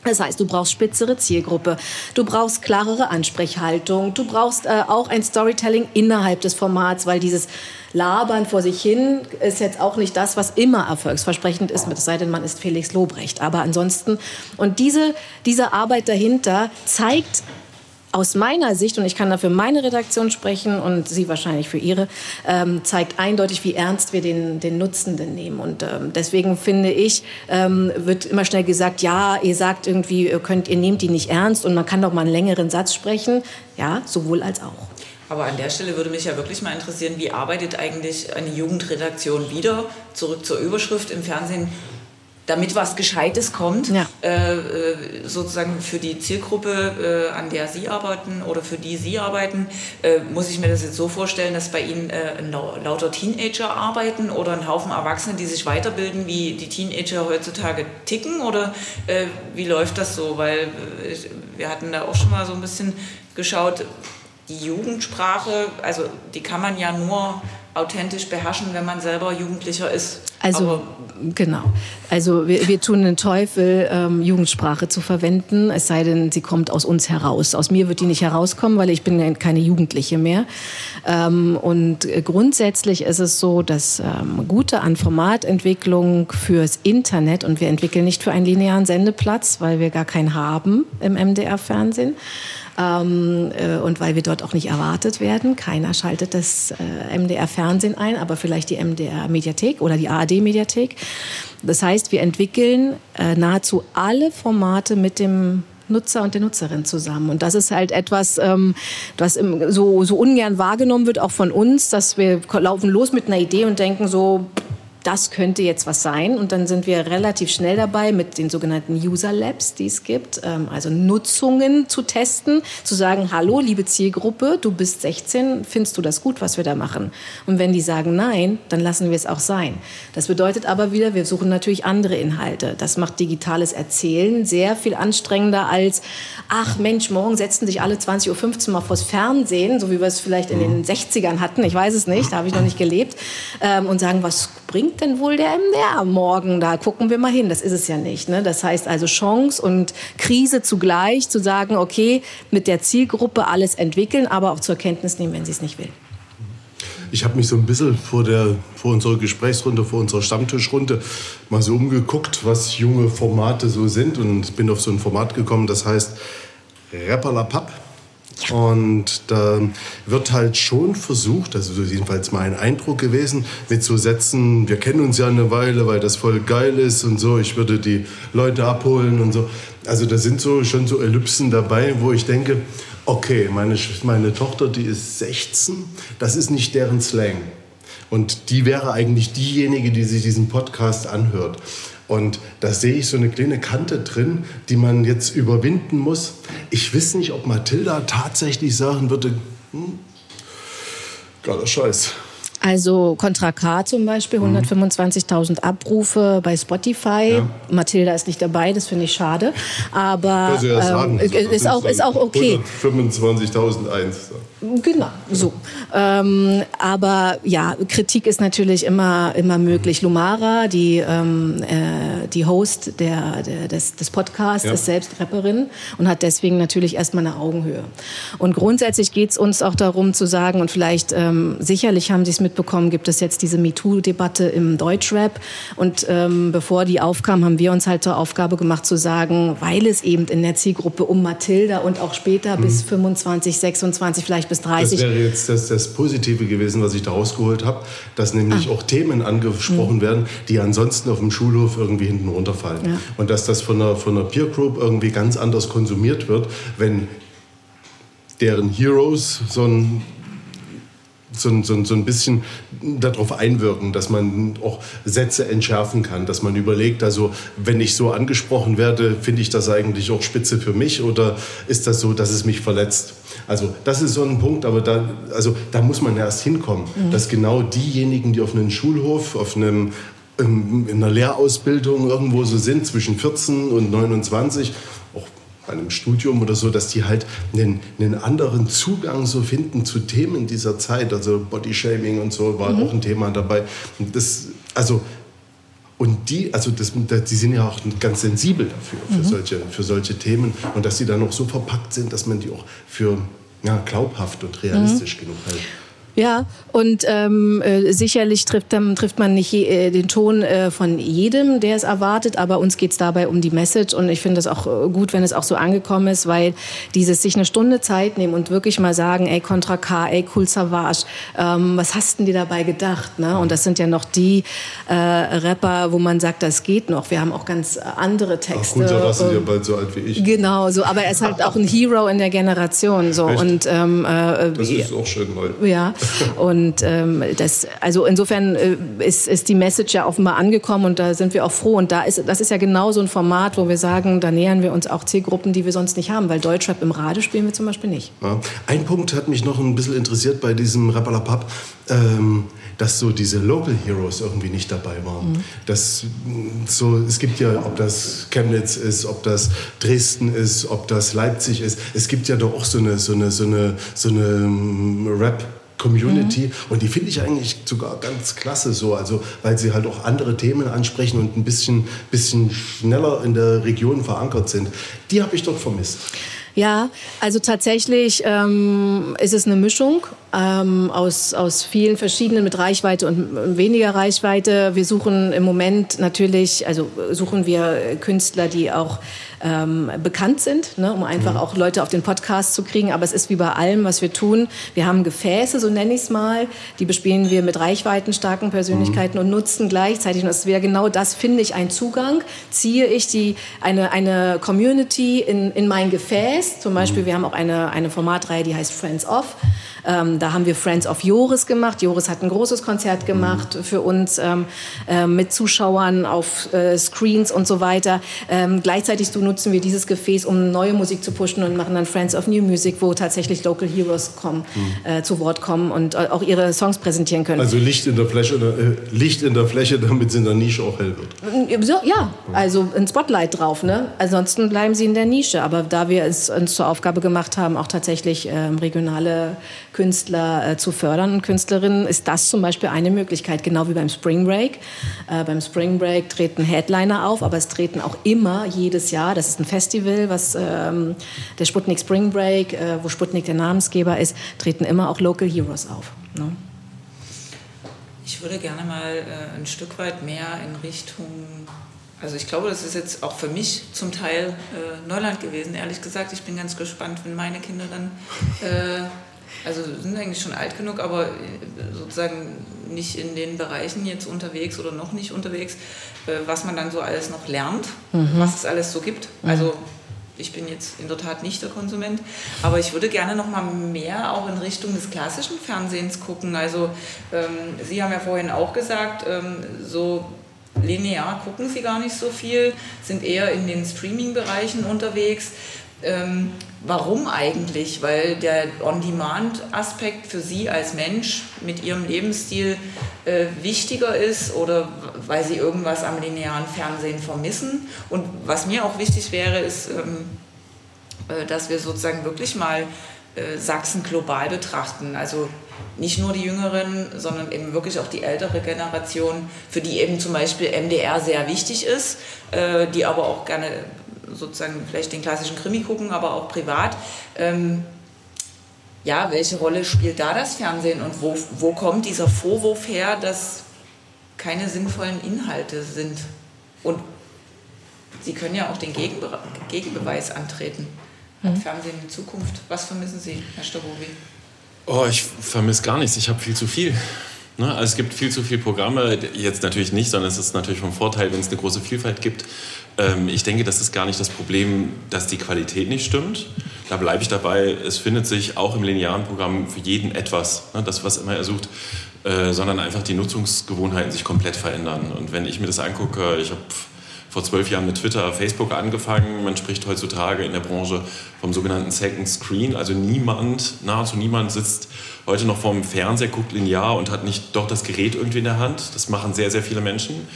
Das heißt, du brauchst spitzere Zielgruppe, du brauchst klarere Ansprechhaltung, du brauchst äh, auch ein Storytelling innerhalb des Formats, weil dieses Labern vor sich hin ist jetzt auch nicht das, was immer erfolgsversprechend ist, es sei denn, man ist Felix Lobrecht. Aber ansonsten, und diese, diese Arbeit dahinter zeigt aus meiner Sicht, und ich kann dafür meine Redaktion sprechen und Sie wahrscheinlich für Ihre, ähm, zeigt eindeutig, wie ernst wir den, den Nutzenden nehmen. Und ähm, deswegen finde ich, ähm, wird immer schnell gesagt, ja, ihr sagt irgendwie, ihr, könnt, ihr nehmt die nicht ernst und man kann doch mal einen längeren Satz sprechen. Ja, sowohl als auch. Aber an der Stelle würde mich ja wirklich mal interessieren, wie arbeitet eigentlich eine Jugendredaktion wieder? Zurück zur Überschrift im Fernsehen damit was Gescheites kommt, ja. äh, äh sozusagen für die Zielgruppe, äh, an der Sie arbeiten oder für die Sie arbeiten, äh, muss ich mir das jetzt so vorstellen, dass bei Ihnen äh, lauter Teenager arbeiten oder ein Haufen Erwachsene, die sich weiterbilden, wie die Teenager heutzutage ticken oder äh, wie läuft das so? Weil wir hatten da auch schon mal so ein bisschen geschaut, die Jugendsprache, also die kann man ja nur authentisch beherrschen, wenn man selber Jugendlicher ist. Also Aber genau. Also wir, wir tun den Teufel, ähm, Jugendsprache zu verwenden, es sei denn, sie kommt aus uns heraus. Aus mir wird die nicht herauskommen, weil ich bin keine Jugendliche mehr. Ähm, und grundsätzlich ist es so, dass ähm, gute an Formatentwicklung fürs Internet und wir entwickeln nicht für einen linearen Sendeplatz, weil wir gar keinen haben im MDR-Fernsehen ähm, äh, und weil wir dort auch nicht erwartet werden. Keiner schaltet das äh, MDR-Fernsehen ein, aber vielleicht die MDR-Mediathek oder die ARD-Mediathek. Das heißt, wir entwickeln äh, nahezu alle Formate mit dem Nutzer und der Nutzerin zusammen. Und das ist halt etwas, ähm, was so, so ungern wahrgenommen wird, auch von uns, dass wir laufen los mit einer Idee und denken so, das könnte jetzt was sein. Und dann sind wir relativ schnell dabei mit den sogenannten User Labs, die es gibt, ähm, also Nutzungen zu testen, zu sagen, hallo, liebe Zielgruppe, du bist 16, findest du das gut, was wir da machen? Und wenn die sagen nein, dann lassen wir es auch sein. Das bedeutet aber wieder, wir suchen natürlich andere Inhalte. Das macht digitales Erzählen sehr viel anstrengender als, ach Mensch, morgen setzen sich alle 20.15 Uhr mal vors Fernsehen, so wie wir es vielleicht in den 60ern hatten, ich weiß es nicht, da habe ich noch nicht gelebt, ähm, und sagen, was bringt bringt denn wohl der MDR morgen? Da gucken wir mal hin. Das ist es ja nicht. Ne? Das heißt also Chance und Krise zugleich zu sagen, okay, mit der Zielgruppe alles entwickeln, aber auch zur Kenntnis nehmen, wenn sie es nicht will. Ich habe mich so ein bisschen vor, der, vor unserer Gesprächsrunde, vor unserer Stammtischrunde mal so umgeguckt, was junge Formate so sind und bin auf so ein Format gekommen, das heißt Rapperlapapp. Und da wird halt schon versucht, das ist jedenfalls mein Eindruck gewesen, mit so Sätzen, wir kennen uns ja eine Weile, weil das voll geil ist und so, ich würde die Leute abholen und so. Also da sind so schon so Ellipsen dabei, wo ich denke, okay, meine, meine Tochter, die ist 16, das ist nicht deren Slang. Und die wäre eigentlich diejenige, die sich diesen Podcast anhört. Und da sehe ich so eine kleine Kante drin, die man jetzt überwinden muss. Ich weiß nicht, ob Mathilda tatsächlich sagen würde, hm, geiler Scheiß. Also Contra K zum Beispiel, 125.000 Abrufe bei Spotify. Ja. Mathilda ist nicht dabei, das finde ich schade. Aber Also ja ähm, ist, auch, ist auch okay. 25.001. Genau, so. Ähm, aber ja, Kritik ist natürlich immer, immer möglich. Lumara, die, ähm, äh, die Host der, der, des, des Podcasts, Ja. ist selbst Rapperin und hat deswegen natürlich erstmal eine Augenhöhe. Und grundsätzlich geht es uns auch darum zu sagen, und vielleicht ähm, sicherlich haben Sie es mitbekommen, gibt es jetzt diese MeToo-Debatte im Deutschrap. Und ähm, bevor die aufkam, haben wir uns halt zur Aufgabe gemacht zu sagen, weil es eben in der Zielgruppe um Mathilda und auch später bis 25, 26, vielleicht bis Das 30 wäre jetzt das, das Positive gewesen, was ich da rausgeholt habe, dass nämlich Ah. auch Themen angesprochen werden, die ansonsten auf dem Schulhof irgendwie hinten runterfallen. Ja. Und dass das von einer, von einer Peer Group irgendwie ganz anders konsumiert wird, wenn deren Heroes so ein so ein, so, so ein bisschen darauf einwirken, dass man auch Sätze entschärfen kann, dass man überlegt, also wenn ich so angesprochen werde, finde ich das eigentlich auch spitze für mich oder ist das so, dass es mich verletzt? Also das ist so ein Punkt, aber da, also, da muss man erst hinkommen, dass genau diejenigen, die auf einem Schulhof, auf einem ähm, in einer Lehrausbildung irgendwo so sind, zwischen 14 und 29, auch bei einem Studium oder so, dass die halt einen, einen anderen Zugang so finden zu Themen dieser Zeit. Also Bodyshaming und so war auch ein Thema dabei. Und das, also, und die, also das, die sind ja auch ganz sensibel dafür, für, solche, für solche Themen. Und dass die dann auch so verpackt sind, dass man die auch für ja, glaubhaft und realistisch genug hält. Ja, und ähm, äh, sicherlich trifft, ähm, trifft man nicht je, äh, den Ton äh, von jedem, der es erwartet, aber uns geht's dabei um die Message und ich finde es auch äh, gut, wenn es auch so angekommen ist, weil dieses sich eine Stunde Zeit nehmen und wirklich mal sagen, ey, Contra K, ey, Cool Savage, ähm, was hast denn dir dabei gedacht? Ne? Und das sind ja noch die äh, Rapper, wo man sagt, das geht noch. Wir haben auch ganz andere Ach Texte. gut, da warst du ja bald so alt wie ich. Genau, so, aber er ist halt auch ein Hero in der Generation, so Echt? und ähm, äh, Das ist auch schön neu. ja, und ähm, das, also insofern äh, ist, ist die Message ja offenbar angekommen und da sind wir auch froh. Und da ist, das ist ja genau so ein Format, wo wir sagen, da nähern wir uns auch Zielgruppen, die wir sonst nicht haben, weil Deutschrap im Radio spielen wir zum Beispiel nicht. Ja. Ein Punkt hat mich noch ein bisschen interessiert bei diesem Rappalapap, ähm, dass so diese Local Heroes irgendwie nicht dabei waren. Das, mh, so, es gibt ja, ob das Chemnitz ist, ob das Dresden ist, ob das Leipzig ist, es gibt ja doch auch so eine, so eine, so eine, so eine ähm, Rap- Community und die finde ich eigentlich sogar ganz klasse so, also weil sie halt auch andere Themen ansprechen und ein bisschen, bisschen schneller in der Region verankert sind. Die habe ich dort vermisst. Ja, also tatsächlich ähm, ist es eine Mischung ähm, aus, aus vielen verschiedenen mit Reichweite und weniger Reichweite. Wir suchen im Moment natürlich, also suchen wir Künstler, die auch ähm, bekannt sind, ne, um einfach auch Leute auf den Podcast zu kriegen. Aber es ist wie bei allem, was wir tun. Wir haben Gefäße, so nenne ich es mal. Die bespielen wir mit reichweitenstarken Persönlichkeiten und nutzen gleichzeitig. Und das wäre genau das, finde ich, ein Zugang. Ziehe ich die, eine, eine Community in, in mein Gefäß. Zum Beispiel, wir haben auch eine, eine Formatreihe, die heißt Friends of. Ähm, da haben wir Friends of Joris gemacht. Joris hat ein großes Konzert gemacht für uns ähm, äh, mit Zuschauern auf äh, Screens und so weiter. Ähm, gleichzeitig so nutzen wir dieses Gefäß, um neue Musik zu pushen und machen dann Friends of New Music, wo tatsächlich Local Heroes kommen, äh, zu Wort kommen und äh, auch ihre Songs präsentieren können. Also Licht in der Fläche, äh, Licht in der Fläche, damit es in der Nische auch hell wird. So, ja, also ein Spotlight drauf. Ne? Ansonsten bleiben sie in der Nische. Aber da wir es uns zur Aufgabe gemacht haben, auch tatsächlich ähm, regionale Künstler äh, zu fördern und Künstlerinnen, ist das zum Beispiel eine Möglichkeit, genau wie beim Spring Break. Äh, beim Spring Break treten Headliner auf, aber es treten auch immer jedes Jahr, das ist ein Festival, was ähm, der Sputnik Spring Break, äh, wo Sputnik der Namensgeber ist, treten immer auch Local Heroes auf. Ne? Ich würde gerne mal äh, ein Stück weit mehr in Richtung, also ich glaube, das ist jetzt auch für mich zum Teil äh, Neuland gewesen, ehrlich gesagt. Ich bin ganz gespannt, wenn meine Kinder dann, äh, also sind eigentlich schon alt genug, aber äh, sozusagen nicht in den Bereichen jetzt unterwegs oder noch nicht unterwegs, äh, was man dann so alles noch lernt, was es alles so gibt. Also ich bin jetzt in der Tat nicht der Konsument, aber ich würde gerne noch mal mehr auch in Richtung des klassischen Fernsehens gucken. Also ähm, Sie haben ja vorhin auch gesagt, ähm, so linear gucken Sie gar nicht so viel, sind eher in den Streaming-Bereichen unterwegs. Ähm, warum eigentlich? Weil der On-Demand-Aspekt für Sie als Mensch mit Ihrem Lebensstil äh, wichtiger ist oder weil Sie irgendwas am linearen Fernsehen vermissen. Und was mir auch wichtig wäre, ist, ähm, äh, dass wir sozusagen wirklich mal äh, Sachsen global betrachten. Also nicht nur die Jüngeren, sondern eben wirklich auch die ältere Generation, für die eben zum Beispiel MDR sehr wichtig ist, äh, die aber auch gerne sozusagen vielleicht den klassischen Krimi gucken, aber auch privat. Ähm, ja, welche Rolle spielt da das Fernsehen und wo, wo kommt dieser Vorwurf her, dass keine sinnvollen Inhalte sind? Und Sie können ja auch den Gegenbe Gegenbeweis antreten. Hat mhm. Fernsehen in Zukunft? Was vermissen Sie, Herr Stabowi? Oh, ich vermisse gar nichts. Ich habe viel zu viel. Ne? Also es gibt viel zu viele Programme, jetzt natürlich nicht, sondern es ist natürlich vom Vorteil, wenn es eine große Vielfalt gibt. Ähm, ich denke, das ist gar nicht das Problem, dass die Qualität nicht stimmt. Da bleibe ich dabei. Es findet sich auch im linearen Programm für jeden etwas, ne? das, was immer er sucht, äh, sondern einfach die Nutzungsgewohnheiten sich komplett verändern. Und wenn ich mir das angucke, ich habe vor zwölf Jahren mit Twitter, Facebook angefangen. Man spricht heutzutage in der Branche vom sogenannten Second Screen. Also niemand, nahezu niemand sitzt heute noch vorm Fernseher, guckt linear und hat nicht doch das Gerät irgendwie in der Hand. Das machen sehr, sehr viele Menschen.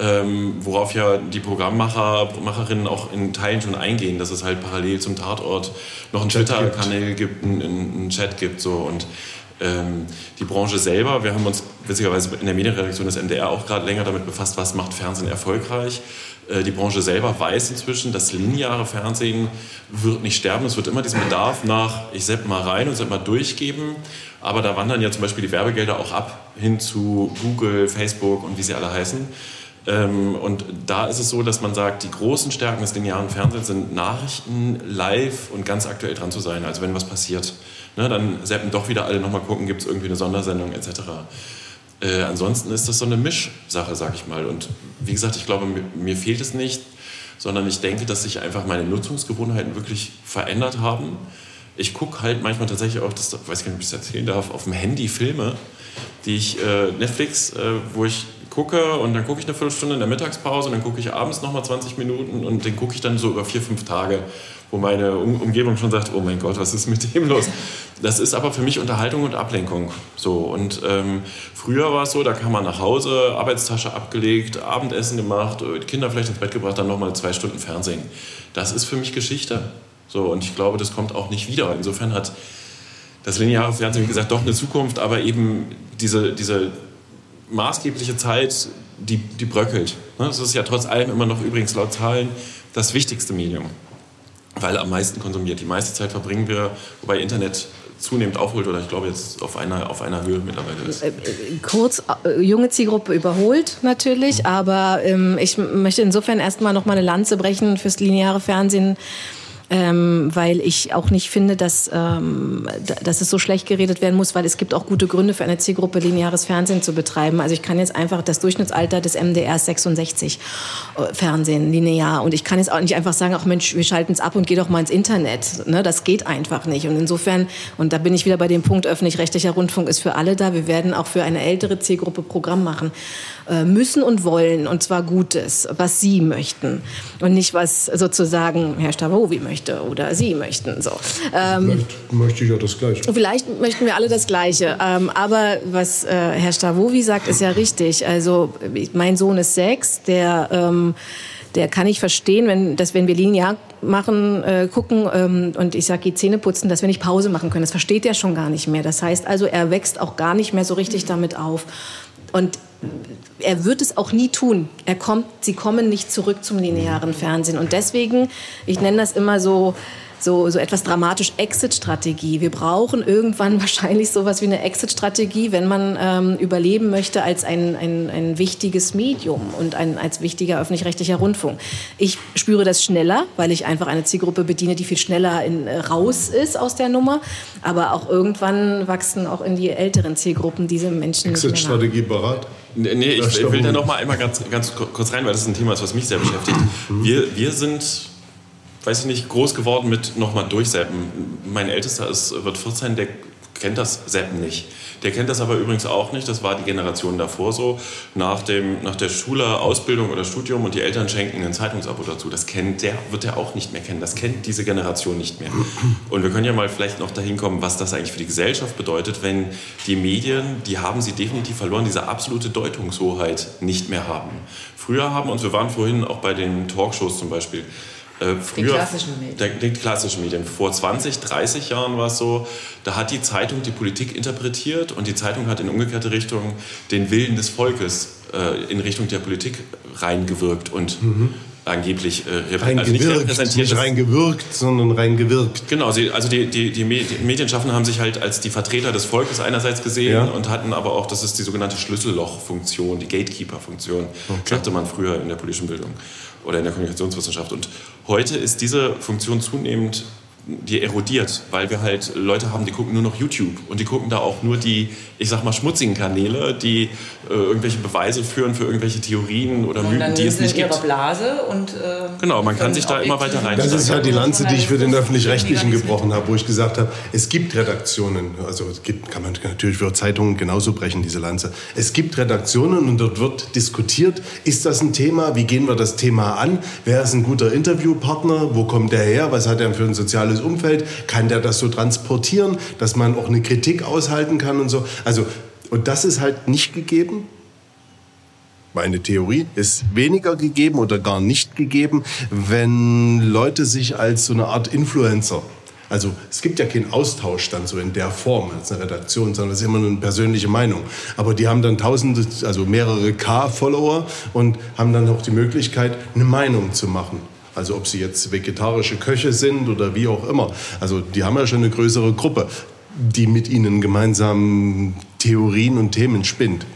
Ähm, worauf ja die Programmmacher, Macherinnen auch in Teilen schon eingehen, dass es halt parallel zum Tatort noch einen Twitter-Kanal gibt, einen, einen, Chat gibt so und ähm, die Branche selber, wir haben uns witzigerweise in der Medienredaktion des MDR auch gerade länger damit befasst, was macht Fernsehen erfolgreich. Äh, die Branche selber weiß inzwischen, das lineare Fernsehen wird nicht sterben. Es wird immer diesen Bedarf nach, ich sepp mal rein und sepp mal durchgeben. Aber da wandern ja zum Beispiel die Werbegelder auch ab hin zu Google, Facebook und wie sie alle heißen. Ähm, und da ist es so, dass man sagt, die großen Stärken des linearen Fernsehens sind Nachrichten, live und ganz aktuell dran zu sein. Also wenn was passiert, ne, dann seppen doch wieder alle nochmal gucken, gibt es irgendwie eine Sondersendung etc. Äh, ansonsten ist das so eine Mischsache, sag ich mal. Und wie gesagt, ich glaube, mir, mir, fehlt es nicht, sondern ich denke, dass sich einfach meine Nutzungsgewohnheiten wirklich verändert haben. Ich gucke halt manchmal tatsächlich auch, das weiß gar nicht, ob ich das erzählen darf, auf dem Handy Filme, die ich, äh, Netflix, äh, wo ich gucke und dann gucke ich eine Viertelstunde in der Mittagspause und dann gucke ich abends nochmal 20 Minuten und den gucke ich dann so über vier, fünf Tage wo meine um Umgebung schon sagt, oh mein Gott, was ist mit dem los? Das ist aber für mich Unterhaltung und Ablenkung. So und ähm, früher war es so, da kam man nach Hause, Arbeitstasche abgelegt, Abendessen gemacht, äh, Kinder vielleicht ins Bett gebracht, dann nochmal zwei Stunden Fernsehen. Das ist für mich Geschichte. So und ich glaube, das kommt auch nicht wieder. Insofern hat das lineare Fernsehen, wie gesagt, doch eine Zukunft, aber eben diese, diese maßgebliche Zeit, die, die bröckelt. Das ist ja trotz allem immer noch übrigens laut Zahlen das wichtigste Medium weil am meisten konsumiert. Die meiste Zeit verbringen wir, wobei Internet zunehmend aufholt oder ich glaube jetzt auf einer, auf einer Höhe mittlerweile ist. Äh, äh, kurz, äh, junge Zielgruppe überholt natürlich, mhm. aber ähm, ich möchte insofern erstmal noch mal eine Lanze brechen fürs lineare Fernsehen ähm, weil ich auch nicht finde, dass, ähm, dass es so schlecht geredet werden muss, weil es gibt auch gute Gründe für eine Zielgruppe, lineares Fernsehen zu betreiben. Also ich kann jetzt einfach das Durchschnittsalter des MDR 66 äh, Fernsehen, linear. Und ich kann jetzt auch nicht einfach sagen, ach Mensch, wir schalten es ab und geh doch mal ins Internet. Ne, das geht einfach nicht. Und insofern, und da bin ich wieder bei dem Punkt, öffentlich-rechtlicher Rundfunk ist für alle da. Wir werden auch für eine ältere Zielgruppe Programm machen müssen und wollen. Und zwar Gutes, was Sie möchten. Und nicht, was sozusagen Herr Stavovi möchte oder Sie möchten. So. Ähm, vielleicht möchte ich ja das Gleiche. Vielleicht möchten wir alle das Gleiche. Ähm, aber was äh, Herr Stavovi sagt, ist ja richtig. Also mein Sohn ist sechs, der ähm, der kann ich verstehen, wenn, dass wenn wir linear machen, äh, gucken ähm, und ich sage, geh Zähne putzen, dass wir nicht Pause machen können. Das versteht er schon gar nicht mehr. Das heißt also, er wächst auch gar nicht mehr so richtig damit auf. Und er wird es auch nie tun. Er kommt, sie kommen nicht zurück zum linearen Fernsehen. Und deswegen, ich nenne das immer so, so, so etwas dramatisch Exit-Strategie. Wir brauchen irgendwann wahrscheinlich sowas wie eine Exit-Strategie, wenn man ähm, überleben möchte als ein, ein, ein wichtiges Medium und ein, als wichtiger öffentlich-rechtlicher Rundfunk. Ich spüre das schneller, weil ich einfach eine Zielgruppe bediene, die viel schneller in, äh, raus ist aus der Nummer. Aber auch irgendwann wachsen auch in die älteren Zielgruppen diese Menschen. Exit-Strategie berat? Nee, ich, ich will da noch mal einmal ganz, ganz kurz rein, weil das ist ein Thema, was mich sehr beschäftigt. Wir, wir sind weiß ich nicht, groß geworden mit nochmal durchseppen. Mein Ältester ist, wird 14, der kennt das Seppen nicht. Der kennt das aber übrigens auch nicht, das war die Generation davor so, nach, dem, nach der Schule, Ausbildung oder Studium und die Eltern schenken ein Zeitungsabo dazu. Das kennt der, wird er auch nicht mehr kennen, das kennt diese Generation nicht mehr. Und wir können ja mal vielleicht noch dahin kommen, was das eigentlich für die Gesellschaft bedeutet, wenn die Medien, die haben sie definitiv verloren, diese absolute Deutungshoheit nicht mehr haben. Früher haben uns, wir waren vorhin auch bei den Talkshows zum Beispiel, äh, früher, die klassischen Medien. Die, die klassischen Medien. Vor 20, 30 Jahren war es so, da hat die Zeitung die Politik interpretiert und die Zeitung hat in umgekehrte Richtung den Willen des Volkes äh, in Richtung der Politik reingewirkt und mhm. angeblich äh, rein also nicht repräsentiert. Nicht reingewirkt, sondern reingewirkt. Genau, sie, also die, die, die Medienschaffenden haben sich halt als die Vertreter des Volkes einerseits gesehen ja. und hatten aber auch, das ist die sogenannte Schlüssellochfunktion, die Gatekeeper-Funktion, okay. sagte man früher in der politischen Bildung oder in der Kommunikationswissenschaft. Und heute ist diese Funktion zunehmend die erodiert, weil wir halt Leute haben, die gucken nur noch YouTube und die gucken da auch nur die, ich sag mal, schmutzigen Kanäle, die äh, irgendwelche Beweise führen für irgendwelche Theorien oder und Mythen, die es nicht gibt. Blase und äh, genau, man kann sich da immer weiter rein. Das ist ja die Lanze, die ich für den öffentlich-rechtlichen gebrochen habe, wo ich gesagt habe, es gibt Redaktionen, also es gibt, kann man natürlich für Zeitungen genauso brechen diese Lanze. Es gibt Redaktionen und dort wird diskutiert, ist das ein Thema, wie gehen wir das Thema an, wer ist ein guter Interviewpartner, wo kommt der her, was hat er für ein soziales soziales Umfeld, kann der das so transportieren, dass man auch eine Kritik aushalten kann und so. Also, und das ist halt nicht gegeben. Meine Theorie ist weniger gegeben oder gar nicht gegeben, wenn Leute sich als so eine Art Influencer also es gibt ja keinen Austausch dann so in der Form als eine Redaktion, sondern es ist immer nur eine persönliche Meinung. Aber die haben dann tausende, also mehrere K-Follower und haben dann auch die Möglichkeit, eine Meinung zu machen. Also ob sie jetzt vegetarische Köche sind oder wie auch immer. Also die haben ja schon eine größere Gruppe, die mit ihnen gemeinsam Theorien und Themen spinnt.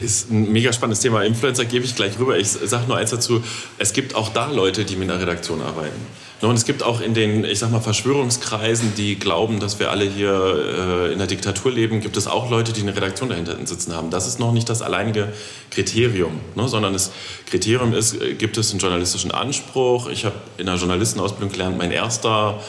Ist ein mega spannendes Thema. Influencer gebe ich gleich rüber. Ich sage nur eins dazu. Es gibt auch da Leute, die mit einer Redaktion arbeiten. Und es gibt auch in den, ich sag mal, Verschwörungskreisen, die glauben, dass wir alle hier äh, in der Diktatur leben, gibt es auch Leute, die eine Redaktion dahinter sitzen haben. Das ist noch nicht das alleinige Kriterium, ne? sondern das Kriterium ist, äh, gibt es einen journalistischen Anspruch. Ich habe in der Journalistenausbildung gelernt, mein erster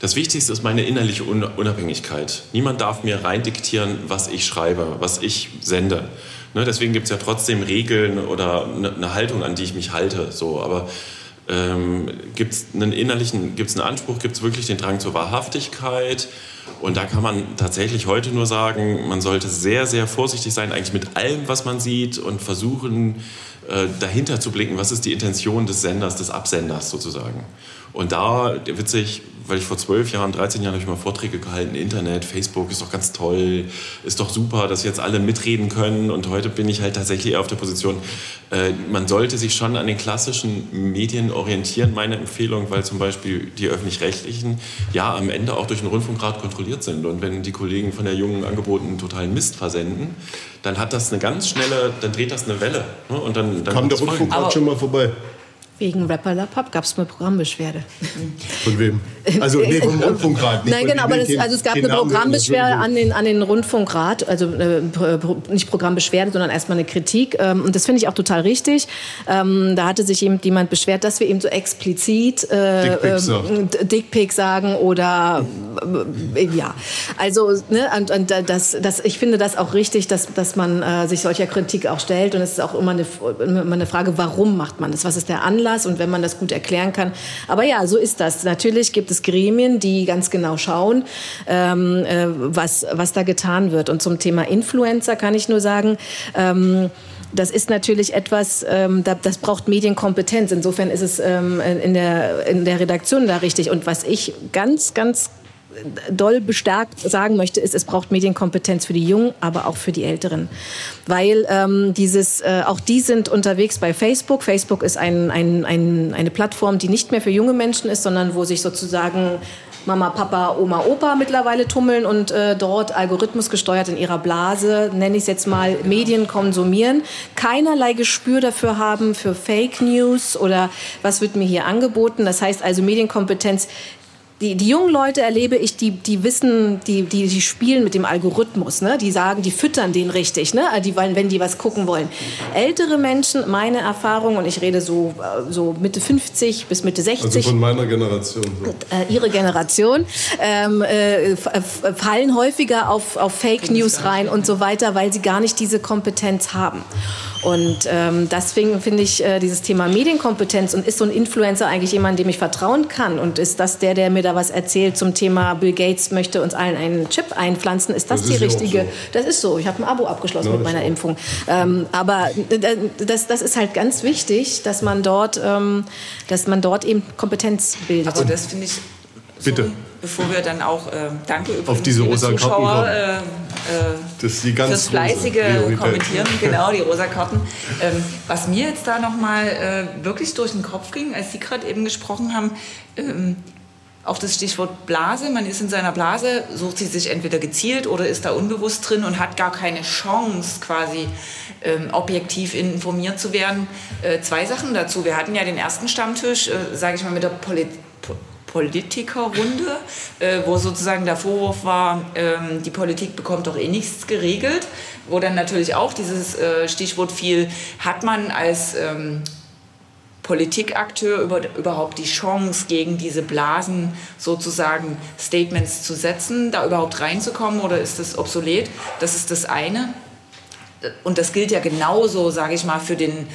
das Wichtigste ist meine innerliche Unabhängigkeit. Niemand darf mir rein diktieren, was ich schreibe, was ich sende. Ne, deswegen gibt es ja trotzdem Regeln oder eine, eine Haltung, an die ich mich halte. So. Aber ähm, gibt es einen innerlichen, gibt einen Anspruch, gibt es wirklich den Drang zur Wahrhaftigkeit? Und da kann man tatsächlich heute nur sagen, man sollte sehr, sehr vorsichtig sein, eigentlich mit allem, was man sieht und versuchen, äh, dahinter zu blicken, was ist die Intention des Senders, des Absenders sozusagen. Und da, witzig, weil ich vor zwölf Jahren, 13 Jahren habe ich mal Vorträge gehalten, Internet, Facebook ist doch ganz toll, ist doch super, dass jetzt alle mitreden können. Und heute bin ich halt tatsächlich eher auf der Position, äh, man sollte sich schon an den klassischen Medien orientieren, meine Empfehlung, weil zum Beispiel die öffentlich-rechtlichen ja am Ende auch durch den Rundfunkrat kontrolliert sind. Und wenn die Kollegen von der jungen Angeboten totalen Mist versenden, dann hat das eine ganz schnelle, dann dreht das eine Welle. Ne? Und dann, dann Kam der Rundfunkrat schon mal vorbei? Wegen Rapper La Pop gab es eine Programmbeschwerde. Von wem? Also nee, vom Rundfunkrat. Nein, genau, aber das, also es gab eine Programmbeschwerde an den, an den Rundfunkrat, also äh, nicht Programmbeschwerde, sondern erstmal eine Kritik. Ähm, und das finde ich auch total richtig. Ähm, da hatte sich eben jemand beschwert, dass wir eben so explizit äh, Dickpick, äh, sagen oder äh, ja. Also ne, und, und das, das, ich finde das auch richtig, dass, dass man äh, sich solcher Kritik auch stellt. Und es ist auch immer eine, immer eine Frage, warum macht man das? Was ist der Anlass? Anlass und wenn man das gut erklären kann. Aber ja, so ist das. Natürlich gibt es Gremien, die ganz genau schauen, ähm, äh, was, was da getan wird. Und zum Thema Influencer kann ich nur sagen, ähm, das ist natürlich etwas, ähm, das braucht Medienkompetenz. Insofern ist es ähm, in, der, in der Redaktion da richtig. Und was ich ganz, ganz doll bestärkt sagen möchte, ist, es braucht Medienkompetenz für die Jungen, aber auch für die Älteren. Weil ähm, dieses, äh, auch die sind unterwegs bei Facebook. Facebook ist ein, ein, ein, eine Plattform, die nicht mehr für junge Menschen ist, sondern wo sich sozusagen Mama, Papa, Oma, Opa mittlerweile tummeln und äh, dort Algorithmus gesteuert in ihrer Blase, nenne ich es jetzt mal, Medien konsumieren, keinerlei Gespür dafür haben für Fake News oder was wird mir hier angeboten. Das heißt also Medienkompetenz die, die jungen Leute erlebe ich, die, die wissen, die, die, die spielen mit dem Algorithmus, ne? die sagen, die füttern den richtig, ne? die wollen, wenn die was gucken wollen. Ältere Menschen, meine Erfahrung, und ich rede so, äh, so Mitte 50 bis Mitte 60. Also von meiner Generation. So. Äh, ihre Generation, ähm, äh, fallen häufiger auf, auf Fake News rein und so weiter, weil sie gar nicht diese Kompetenz haben. Und ähm, deswegen finde ich äh, dieses Thema Medienkompetenz und ist so ein Influencer eigentlich jemand, dem ich vertrauen kann? Und ist das der, der mir da was erzählt zum Thema Bill Gates möchte uns allen einen Chip einpflanzen? Ist das, das die ist richtige? So. Das ist so. Ich habe ein Abo abgeschlossen ja, mit meiner Impfung. Ähm, aber das, das ist halt ganz wichtig, dass man dort, ähm, dass man dort eben Kompetenz bildet. Also das finde ich. Bitte bevor wir dann auch, äh, danke übrigens, auf diese rosa Zuschauer, äh, äh, das die ganz fürs fleißige Kommentieren, genau, die rosa Karten. Ähm, was mir jetzt da nochmal äh, wirklich durch den Kopf ging, als Sie gerade eben gesprochen haben, ähm, auch das Stichwort Blase, man ist in seiner Blase, sucht sie sich entweder gezielt oder ist da unbewusst drin und hat gar keine Chance, quasi ähm, objektiv informiert zu werden. Äh, zwei Sachen dazu. Wir hatten ja den ersten Stammtisch, äh, sage ich mal, mit der Politik Politikerrunde, äh, wo sozusagen der Vorwurf war, ähm, die Politik bekommt doch eh nichts geregelt, wo dann natürlich auch dieses äh, Stichwort fiel, hat man als ähm, Politikakteur über, überhaupt die Chance, gegen diese Blasen sozusagen Statements zu setzen, da überhaupt reinzukommen oder ist das obsolet? Das ist das eine. Und das gilt ja genauso, sage ich mal, für den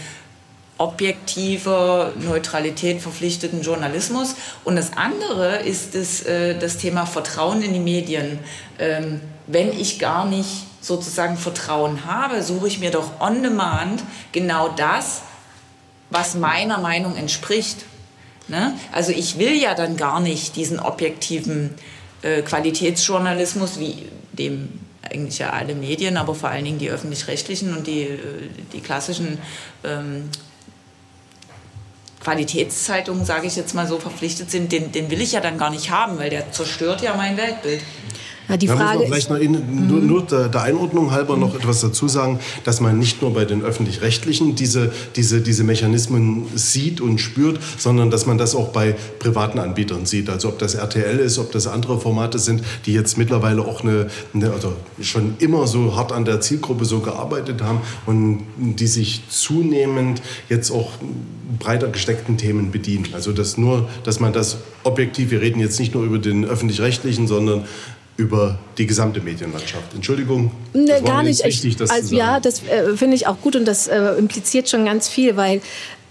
objektiver Neutralität verpflichteten Journalismus. Und das andere ist das, äh, das Thema Vertrauen in die Medien. Ähm, wenn ich gar nicht sozusagen Vertrauen habe, suche ich mir doch on demand genau das, was meiner Meinung entspricht. Ne? Also ich will ja dann gar nicht diesen objektiven äh, Qualitätsjournalismus, wie dem eigentlich ja alle Medien, aber vor allen Dingen die öffentlich-rechtlichen und die, äh, die klassischen ähm, Qualitätszeitungen, sage ich jetzt mal so, verpflichtet sind, den, den will ich ja dann gar nicht haben, weil der zerstört ja mein Weltbild. Ja, die da Frage muss man vielleicht in, nur, nur der, der, Einordnung halber noch etwas dazu sagen, dass man nicht nur bei den öffentlich-rechtlichen diese, diese, diese Mechanismen sieht und spürt, sondern dass man das auch bei privaten Anbietern sieht. Also ob das RTL ist, ob das andere Formate sind, die jetzt mittlerweile auch eine, eine also schon immer so hart an der Zielgruppe so gearbeitet haben und die sich zunehmend jetzt auch breiter gesteckten Themen bedienen. Also das nur, dass man das objektiv, wir reden jetzt nicht nur über den öffentlich-rechtlichen, sondern über die gesamte Medienlandschaft. Entschuldigung. Ne, gar nicht. Wichtig, das also, ja, das äh, finde ich auch gut und das äh, impliziert schon ganz viel, weil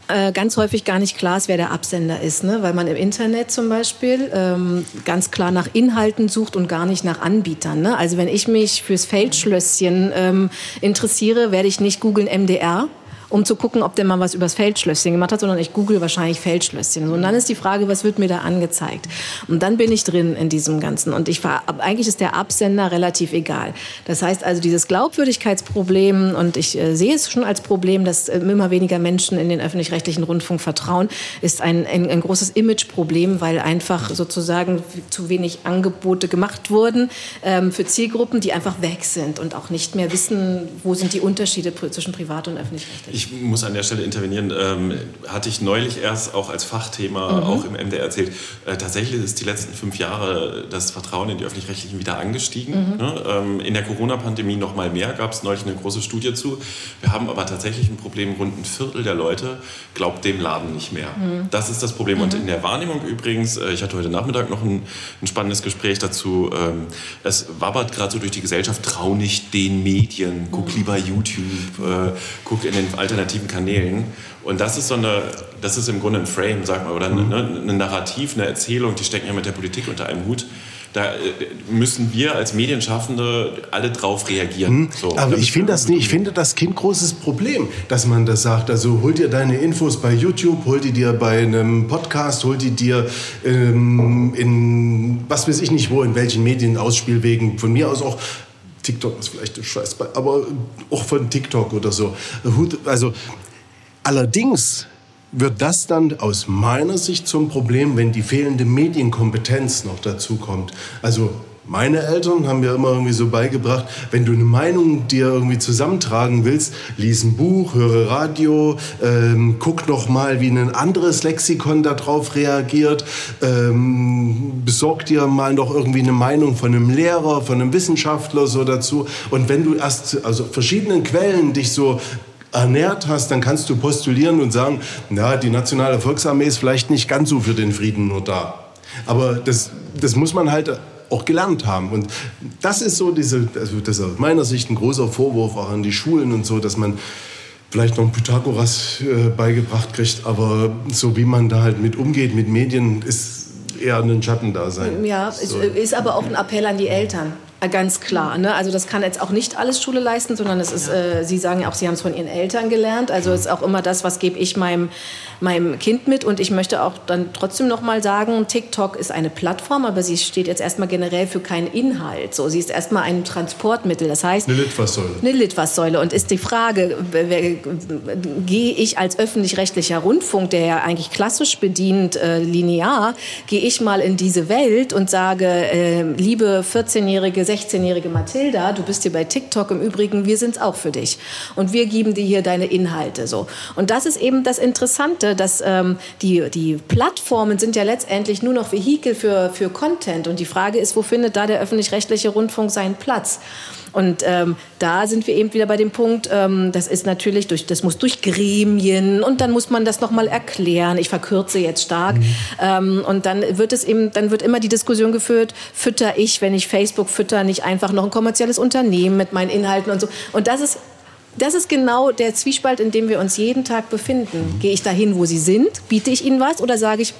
äh, ganz häufig gar nicht klar ist, wer der Absender ist, ne? weil man im Internet zum Beispiel ähm, ganz klar nach Inhalten sucht und gar nicht nach Anbietern. Ne? Also wenn ich mich fürs Feldschlösschen ähm, interessiere, werde ich nicht googeln MDR, um zu gucken, ob der mal was übers Feldschlösschen gemacht hat, sondern ich google wahrscheinlich Feldschlösschen. Und dann ist die Frage, was wird mir da angezeigt? Und dann bin ich drin in diesem Ganzen. Und ich war, eigentlich ist der Absender relativ egal. Das heißt also, dieses Glaubwürdigkeitsproblem, und ich äh, sehe es schon als Problem, dass äh, immer weniger Menschen in den öffentlich-rechtlichen Rundfunk vertrauen, ist ein, ein, ein großes Imageproblem, weil einfach sozusagen zu wenig Angebote gemacht wurden ähm, für Zielgruppen, die einfach weg sind und auch nicht mehr wissen, wo sind die Unterschiede zwischen privat und öffentlich-rechtlich ich muss an der Stelle intervenieren. Ähm, hatte ich neulich erst auch als Fachthema mhm. auch im MDR erzählt. Äh, tatsächlich ist die letzten fünf Jahre das Vertrauen in die öffentlich-rechtlichen wieder angestiegen. Mhm. Ne? Ähm, in der Corona-Pandemie noch mal mehr gab es neulich eine große Studie zu. Wir haben aber tatsächlich ein Problem. Rund ein Viertel der Leute glaubt dem Laden nicht mehr. Mhm. Das ist das Problem. Und mhm. in der Wahrnehmung übrigens, äh, ich hatte heute Nachmittag noch ein, ein spannendes Gespräch dazu. Ähm, es wabbert gerade so durch die Gesellschaft. Trau nicht den Medien. Guck mhm. lieber YouTube. Äh, guck in den alten alternativen Kanälen. Und das ist so eine, das ist im Grunde ein Frame, sag mal, oder eine, mhm. eine Narrativ, eine Erzählung, die stecken ja mit der Politik unter einem Hut da äh, müssen wir als Medienschaffende alle drauf reagieren. Mhm. So, Aber ich finde das nicht, ich finde das Kind großes Problem, dass man das sagt. Also hol dir deine Infos bei YouTube, hol die dir bei einem Podcast, hol die dir ähm, in was weiß ich nicht wo, in welchen Medien, Ausspielwegen, von mir aus auch TikTok ist vielleicht ein Scheiß, aber auch von TikTok oder so. Also allerdings wird das dann aus meiner Sicht zum Problem, wenn die fehlende Medienkompetenz noch dazu kommt. Also meine Eltern haben mir immer irgendwie so beigebracht, wenn du eine Meinung dir irgendwie zusammentragen willst, lies ein Buch, höre Radio, ähm, guck noch mal, wie ein anderes Lexikon darauf reagiert, ähm, besorg dir mal noch irgendwie eine Meinung von einem Lehrer, von einem Wissenschaftler so dazu. Und wenn du erst also verschiedenen Quellen dich so ernährt hast, dann kannst du postulieren und sagen, na, die Nationale Volksarmee ist vielleicht nicht ganz so für den Frieden nur da. Aber das, das muss man halt auch gelernt haben. Und das ist so diese, also das ist aus meiner Sicht ein großer Vorwurf auch an die Schulen und so, dass man vielleicht noch einen Pythagoras äh, beigebracht kriegt, aber so wie man da halt mit umgeht, mit Medien, ist eher ein Schatten da sein. Ja, so. ist, ist aber auch ein Appell an die Eltern. Äh, ganz klar. Ne? Also das kann jetzt auch nicht alles Schule leisten, sondern es ist, äh, Sie sagen ja auch, Sie haben es von Ihren Eltern gelernt. Also es ist auch immer das, was gebe ich meinem, meinem Kind mit. Und ich möchte auch dann trotzdem noch mal sagen, TikTok ist eine Plattform, aber sie steht jetzt erstmal generell für keinen Inhalt. So, sie ist erstmal ein Transportmittel. Das heißt eine Litfaßsäule. Eine Litfaßsäule. Und ist die Frage, gehe ich als öffentlich-rechtlicher Rundfunk, der ja eigentlich klassisch bedient, äh, linear, gehe ich mal in diese Welt und sage, äh, liebe 14-jährige 16-jährige Mathilda, du bist hier bei TikTok im Übrigen, wir sind es auch für dich. Und wir geben dir hier deine Inhalte so. Und das ist eben das Interessante, dass ähm, die, die Plattformen sind ja letztendlich nur noch Vehikel für, für Content. Und die Frage ist, wo findet da der öffentlich-rechtliche Rundfunk seinen Platz? Und ähm, da sind wir eben wieder bei dem Punkt, ähm, das ist natürlich durch, das muss durch Gremien und dann muss man das nochmal erklären. Ich verkürze jetzt stark. Mhm. Ähm, und dann wird es eben, dann wird immer die Diskussion geführt, fütter ich, wenn ich Facebook fütter, nicht einfach noch ein kommerzielles Unternehmen mit meinen Inhalten und so. Und das ist das ist genau der Zwiespalt, in dem wir uns jeden Tag befinden. Gehe ich dahin, wo sie sind? Biete ich ihnen was oder sage ich,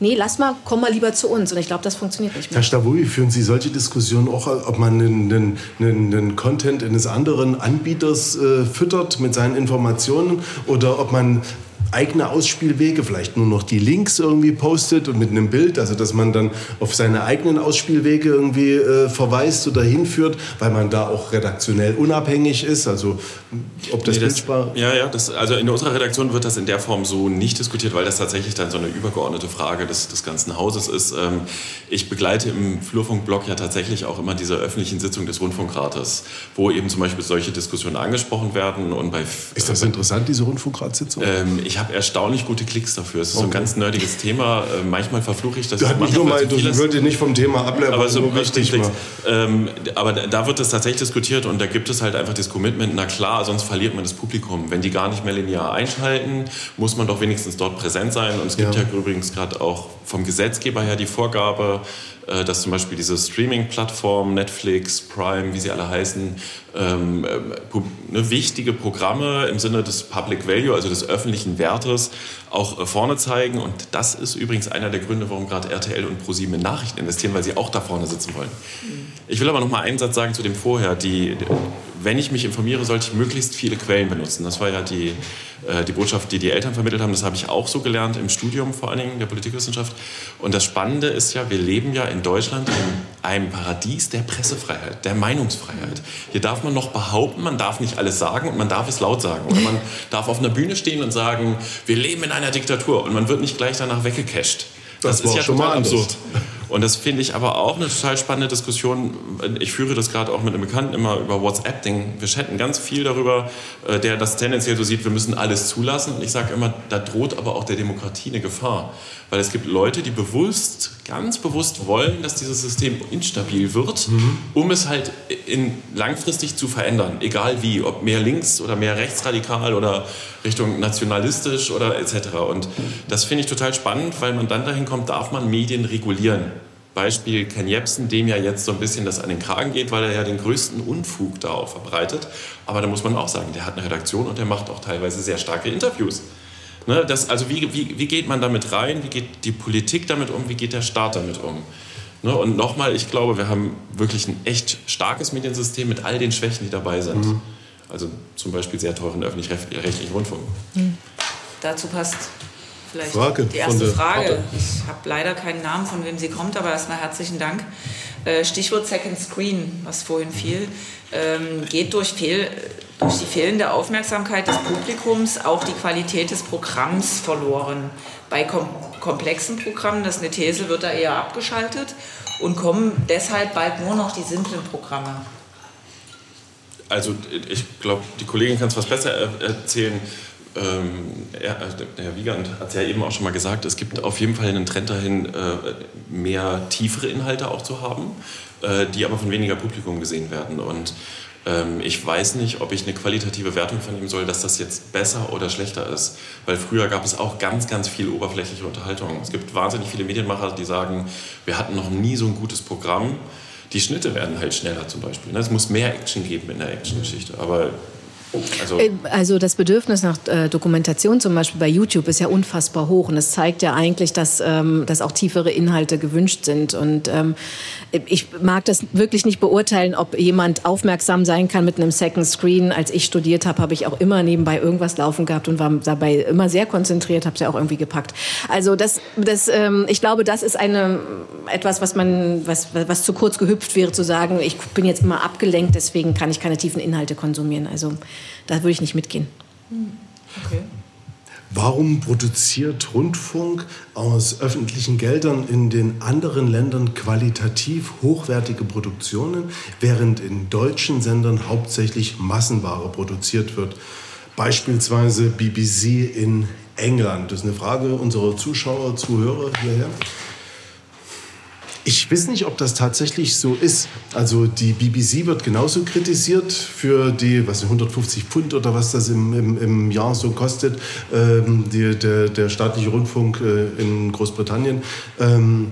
nee, lass mal, komm mal lieber zu uns. Und ich glaube, das funktioniert nicht mehr. Herr Stabui, führen Sie solche Diskussionen auch, ob man einen, einen, einen Content eines anderen Anbieters äh, füttert mit seinen Informationen oder ob man eigene Ausspielwege, vielleicht nur noch die Links irgendwie postet und mit einem Bild, also dass man dann auf seine eigenen Ausspielwege irgendwie äh, verweist oder hinführt, weil man da auch redaktionell unabhängig ist, also ob das, nee, das Ja, ja, das, also in unserer Redaktion wird das in der Form so nicht diskutiert, weil das tatsächlich dann so eine übergeordnete Frage des, des ganzen Hauses ist. Ähm, ich begleite im Flurfunkblog ja tatsächlich auch immer diese öffentlichen Sitzungen des Rundfunkrates, wo eben zum Beispiel solche Diskussionen angesprochen werden und bei... Ist das interessant, diese Rundfunkratssitzung? Ähm, ich habe erstaunlich gute Klicks dafür. Es ist okay. so ein ganz nerdiges Thema. Äh, manchmal verfluche ich das. Du, mich nur mal, ich würde nicht vom Thema ableiten, aber so richtig ähm, aber da wird es tatsächlich diskutiert und da gibt es halt einfach das Commitment, na klar, sonst verliert man das Publikum. Wenn die gar nicht mehr linear einschalten, muss man doch wenigstens dort präsent sein. Und es gibt ja, ja übrigens gerade auch vom Gesetzgeber her die Vorgabe, dass zum Beispiel diese Streaming-Plattformen, Netflix, Prime, wie sie alle heißen, ähm, äh, ne, wichtige Programme im Sinne des Public Value, also des öffentlichen Wertes, auch äh, vorne zeigen. Und das ist übrigens einer der Gründe, warum gerade RTL und ProSieben in Nachrichten investieren, weil sie auch da vorne sitzen wollen. Ich will aber noch mal einen Satz sagen zu dem vorher. Die, wenn ich mich informiere, sollte ich möglichst viele Quellen benutzen. Das war ja die, äh, die Botschaft, die die Eltern vermittelt haben. Das habe ich auch so gelernt im Studium, vor allen Dingen der Politikwissenschaft. Und das Spannende ist ja, wir leben ja in Deutschland in einem Paradies der Pressefreiheit, der Meinungsfreiheit. Hier darf man noch behaupten, man darf nicht alles sagen und man darf es laut sagen. Oder man darf auf einer Bühne stehen und sagen, wir leben in einer Diktatur und man wird nicht gleich danach weggecasht. Das, das ist ja schon mal absurd. Und das finde ich aber auch eine total spannende Diskussion. Ich führe das gerade auch mit einem Bekannten immer über WhatsApp-Ding. Wir chatten ganz viel darüber, äh, der das tendenziell so sieht, wir müssen alles zulassen. Und ich sage immer, da droht aber auch der Demokratie eine Gefahr. Weil es gibt Leute, die bewusst, ganz bewusst wollen, dass dieses System instabil wird, mhm. um es halt in, langfristig zu verändern. Egal wie, ob mehr links oder mehr rechtsradikal oder Richtung nationalistisch oder etc. Und das finde ich total spannend, weil man dann dahin kommt, darf man Medien regulieren. Beispiel Ken Jebsen, dem ja jetzt so ein bisschen das an den Kragen geht, weil er ja den größten Unfug da auch verbreitet. Aber da muss man auch sagen, der hat eine Redaktion und der macht auch teilweise sehr starke Interviews. Ne, das, also wie, wie, wie geht man damit rein? Wie geht die Politik damit um? Wie geht der Staat damit um? Ne, und nochmal, ich glaube, wir haben wirklich ein echt starkes Mediensystem mit all den Schwächen, die dabei sind. Mhm. Also zum Beispiel sehr teuren öffentlich-rechtlichen Rundfunk. Mhm. Dazu passt vielleicht Frage die erste Frage. Ich habe leider keinen Namen, von wem sie kommt, aber erstmal herzlichen Dank. Äh, Stichwort Second Screen, was vorhin fiel, ähm, geht durch, fehl, durch die fehlende Aufmerksamkeit des Publikums auch die Qualität des Programms verloren. Bei kom komplexen Programmen, das ist eine These, wird da eher abgeschaltet und kommen deshalb bald nur noch die simplen Programme. Also ich glaube, die Kollegin kann es was besser erzählen. Ähm, er, also Herr Wiegand hat es ja eben auch schon mal gesagt, es gibt auf jeden Fall einen Trend dahin, äh, mehr tiefere Inhalte auch zu haben, äh, die aber von weniger Publikum gesehen werden. Und ähm, ich weiß nicht, ob ich eine qualitative Wertung von ihm soll, dass das jetzt besser oder schlechter ist. Weil früher gab es auch ganz, ganz viel oberflächliche Unterhaltung. Es gibt wahnsinnig viele Medienmacher, die sagen, wir hatten noch nie so ein gutes Programm. Die Schnitte werden halt schneller zum Beispiel. Ne? Es muss mehr Action geben in der Actiongeschichte. Aber also, äh, also, das Bedürfnis nach äh, Dokumentation zum Beispiel bei YouTube ist ja unfassbar hoch und es zeigt ja eigentlich, dass, ähm, dass auch tiefere Inhalte gewünscht sind. Und ähm, ich mag das wirklich nicht beurteilen, ob jemand aufmerksam sein kann mit einem Second Screen. Als ich studiert habe, habe ich auch immer nebenbei irgendwas laufen gehabt und war dabei immer sehr konzentriert, habe es ja auch irgendwie gepackt. Also das, das, ähm, ich glaube, das ist eine etwas, was man, was, was zu kurz gehüpft wäre, zu sagen, ich bin jetzt immer abgelenkt, deswegen kann ich keine tiefen Inhalte konsumieren. Also da würde ich nicht mitgehen. Okay. Warum produziert Rundfunk aus öffentlichen Geldern in den anderen Ländern qualitativ hochwertige Produktionen, während in deutschen Sendern hauptsächlich Massenware produziert wird? Beispielsweise BBC in England. Das ist eine Frage unserer Zuschauer, Zuhörer hierher. Ich weiß nicht, ob das tatsächlich so ist. Also die BBC wird genauso kritisiert für die, was 150 Pfund oder was das im, im, im Jahr so kostet, ähm, die, der, der staatliche Rundfunk äh, in Großbritannien. Ähm,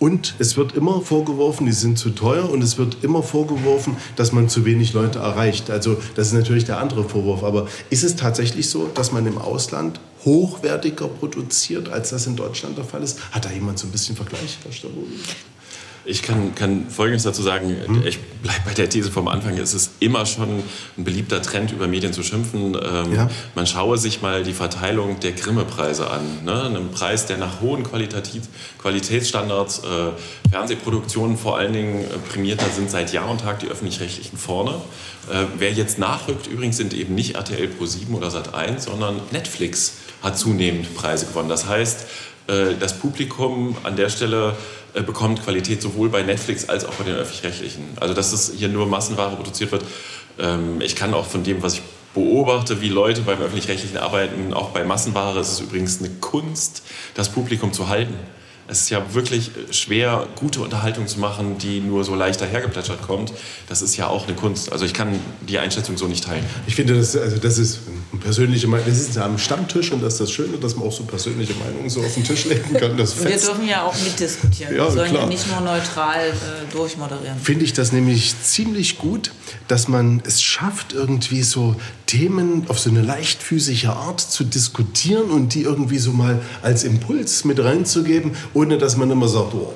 und es wird immer vorgeworfen, die sind zu teuer und es wird immer vorgeworfen, dass man zu wenig Leute erreicht. Also das ist natürlich der andere Vorwurf. Aber ist es tatsächlich so, dass man im Ausland hochwertiger produziert, als das in Deutschland der Fall ist? Hat da jemand so ein bisschen Vergleich, Herr Staboli? Ich kann, kann Folgendes dazu sagen. Hm. Ich bleibe bei der These vom Anfang. Es ist immer schon ein beliebter Trend, über Medien zu schimpfen. Ähm, ja. Man schaue sich mal die Verteilung der Grimme-Preise an. Ne? Ein Preis, der nach hohen Qualitativ Qualitätsstandards, äh, Fernsehproduktionen vor allen Dingen äh, prämiert, da sind seit Jahr und Tag die Öffentlich-Rechtlichen vorne. Äh, wer jetzt nachrückt, übrigens sind eben nicht RTL Pro 7 oder Sat 1, sondern Netflix hat zunehmend Preise gewonnen. Das heißt, äh, das Publikum an der Stelle äh, bekommt Qualität sowohl bei Netflix als auch bei den öffentlich-rechtlichen. Also dass es hier nur Massenware produziert wird. Ähm, ich kann auch von dem, was ich beobachte, wie Leute beim öffentlich-rechtlichen arbeiten, auch bei Massenware ist es übrigens eine Kunst, das Publikum zu halten. Es ist ja wirklich schwer, gute Unterhaltung zu machen, die nur so leicht dahergeplätschert kommt. Das ist ja auch eine Kunst. Also ich kann die Einschätzung so nicht teilen. Ich finde, das, also das ist eine persönliche Meinung. Wir sitzen ja am Stammtisch und das ist das Schöne, dass man auch so persönliche Meinungen so auf den Tisch legen kann. Das wir dürfen ja auch mitdiskutieren. Ja, wir sollen klar. ja nicht nur neutral äh, durchmoderieren. Finde ich das nämlich ziemlich gut, dass man es schafft, irgendwie so Themen auf so eine leichtfüßige Art zu diskutieren und die irgendwie so mal als Impuls mit reinzugeben, ohne dass man immer sagt, oh,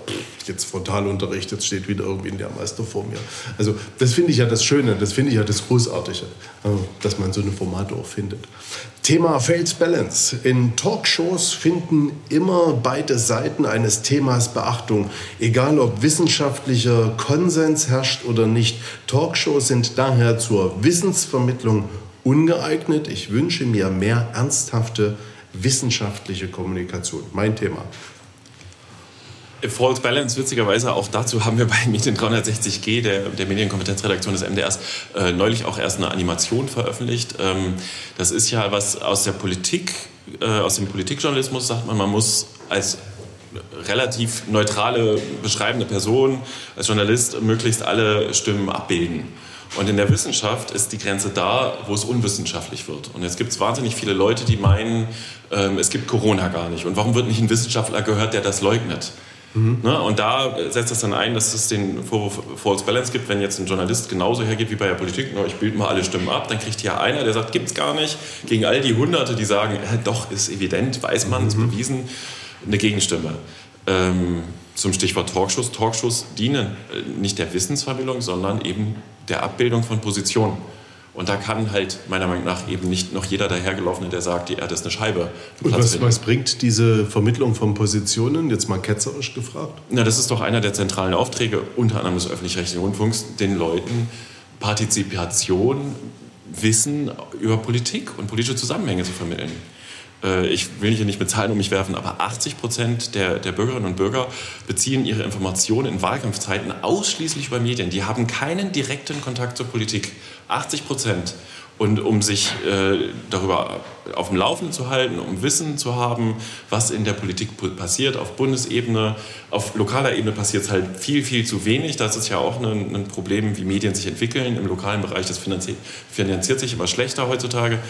jetzt Frontalunterricht, jetzt steht wieder irgendwie ein Lehrmeister vor mir. Also das finde ich ja das Schöne, das finde ich ja das Großartige, also, dass man so eine Formate auch findet. Thema Fails Balance. In Talkshows finden immer beide Seiten eines Themas Beachtung, egal ob wissenschaftlicher Konsens herrscht oder nicht. Talkshows sind daher zur Wissensvermittlung ungeeignet. Ich wünsche mir mehr ernsthafte wissenschaftliche Kommunikation. Mein Thema. False Balance, witzigerweise, auch dazu haben wir bei Medien 360G, der, der Medienkompetenzredaktion des MDRs, äh, neulich auch erst eine Animation veröffentlicht. Ähm, das ist ja was aus der Politik, äh, aus dem Politikjournalismus, sagt man, man muss als relativ neutrale, beschreibende Person, als Journalist möglichst alle Stimmen abbilden. Und in der Wissenschaft ist die Grenze da, wo es unwissenschaftlich wird. Und jetzt gibt es wahnsinnig viele Leute, die meinen, ähm, es gibt Corona gar nicht. Und warum wird nicht ein Wissenschaftler gehört, der das leugnet? Mhm. Ne? Und da setzt das dann ein, dass es den Vorwurf False Balance gibt, wenn jetzt ein Journalist genauso hergeht wie bei der Politik, ne, ich bilde mal alle Stimmen ab, dann kriegt hier einer, der sagt, gibt es gar nicht, gegen all die Hunderte, die sagen, äh, doch, ist evident, weiß man, mhm. ist bewiesen, eine Gegenstimme. Ähm, zum Stichwort Talkshows. Talkshows dienen äh, nicht der Wissensvermittlung, sondern eben der Abbildung von Positionen. Und da kann halt meiner Meinung nach eben nicht noch jeder dahergelaufene, der sagt, die Erde ist eine Scheibe. Und was, was, bringt diese Vermittlung von Positionen, jetzt mal ketzerisch gefragt? Na, das ist doch einer der zentralen Aufträge, unter anderem des öffentlich-rechtlichen Rundfunks, den Leuten Partizipation, Wissen über Politik und politische Zusammenhänge zu vermitteln. Äh, ich will hier nicht mit Zahlen um mich werfen, aber 80 Prozent der, der Bürgerinnen und Bürger beziehen ihre Informationen in Wahlkampfzeiten ausschließlich über Medien. Die haben keinen direkten Kontakt zur Politik. 80 Prozent. Und um sich äh, darüber auf dem Laufenden zu halten, um Wissen zu haben, was in der Politik passiert, auf Bundesebene, auf lokaler Ebene passiert es halt viel, viel zu wenig. Das ist ja auch ein, ein Problem, wie Medien sich entwickeln. Im lokalen Bereich, das finanziert, finanziert sich immer schlechter heutzutage.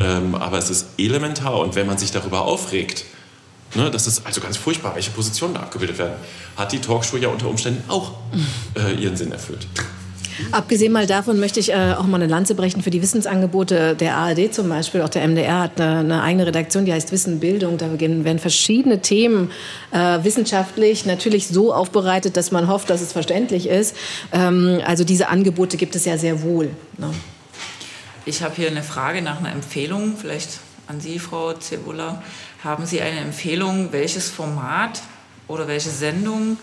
Ähm, aber es ist elementar. Und wenn man sich darüber aufregt, ne, das ist also ganz furchtbar, welche Positionen da abgebildet werden, hat die Talkshow ja unter Umständen auch äh, ihren Sinn erfüllt. Abgesehen mal davon möchte ich äh, auch mal eine Lanze brechen für die Wissensangebote der ARD zum Beispiel. Auch der MDR hat eine, eine eigene Redaktion, die heißt Wissen Bildung. Da werden verschiedene Themen äh, wissenschaftlich natürlich so aufbereitet, dass man hofft, dass es verständlich ist. Ähm, also diese Angebote gibt es ja sehr wohl. Ne? Ich habe hier eine Frage nach einer Empfehlung, vielleicht an Sie, Frau Cebula. Haben Sie eine Empfehlung, welches Format oder welche Sendung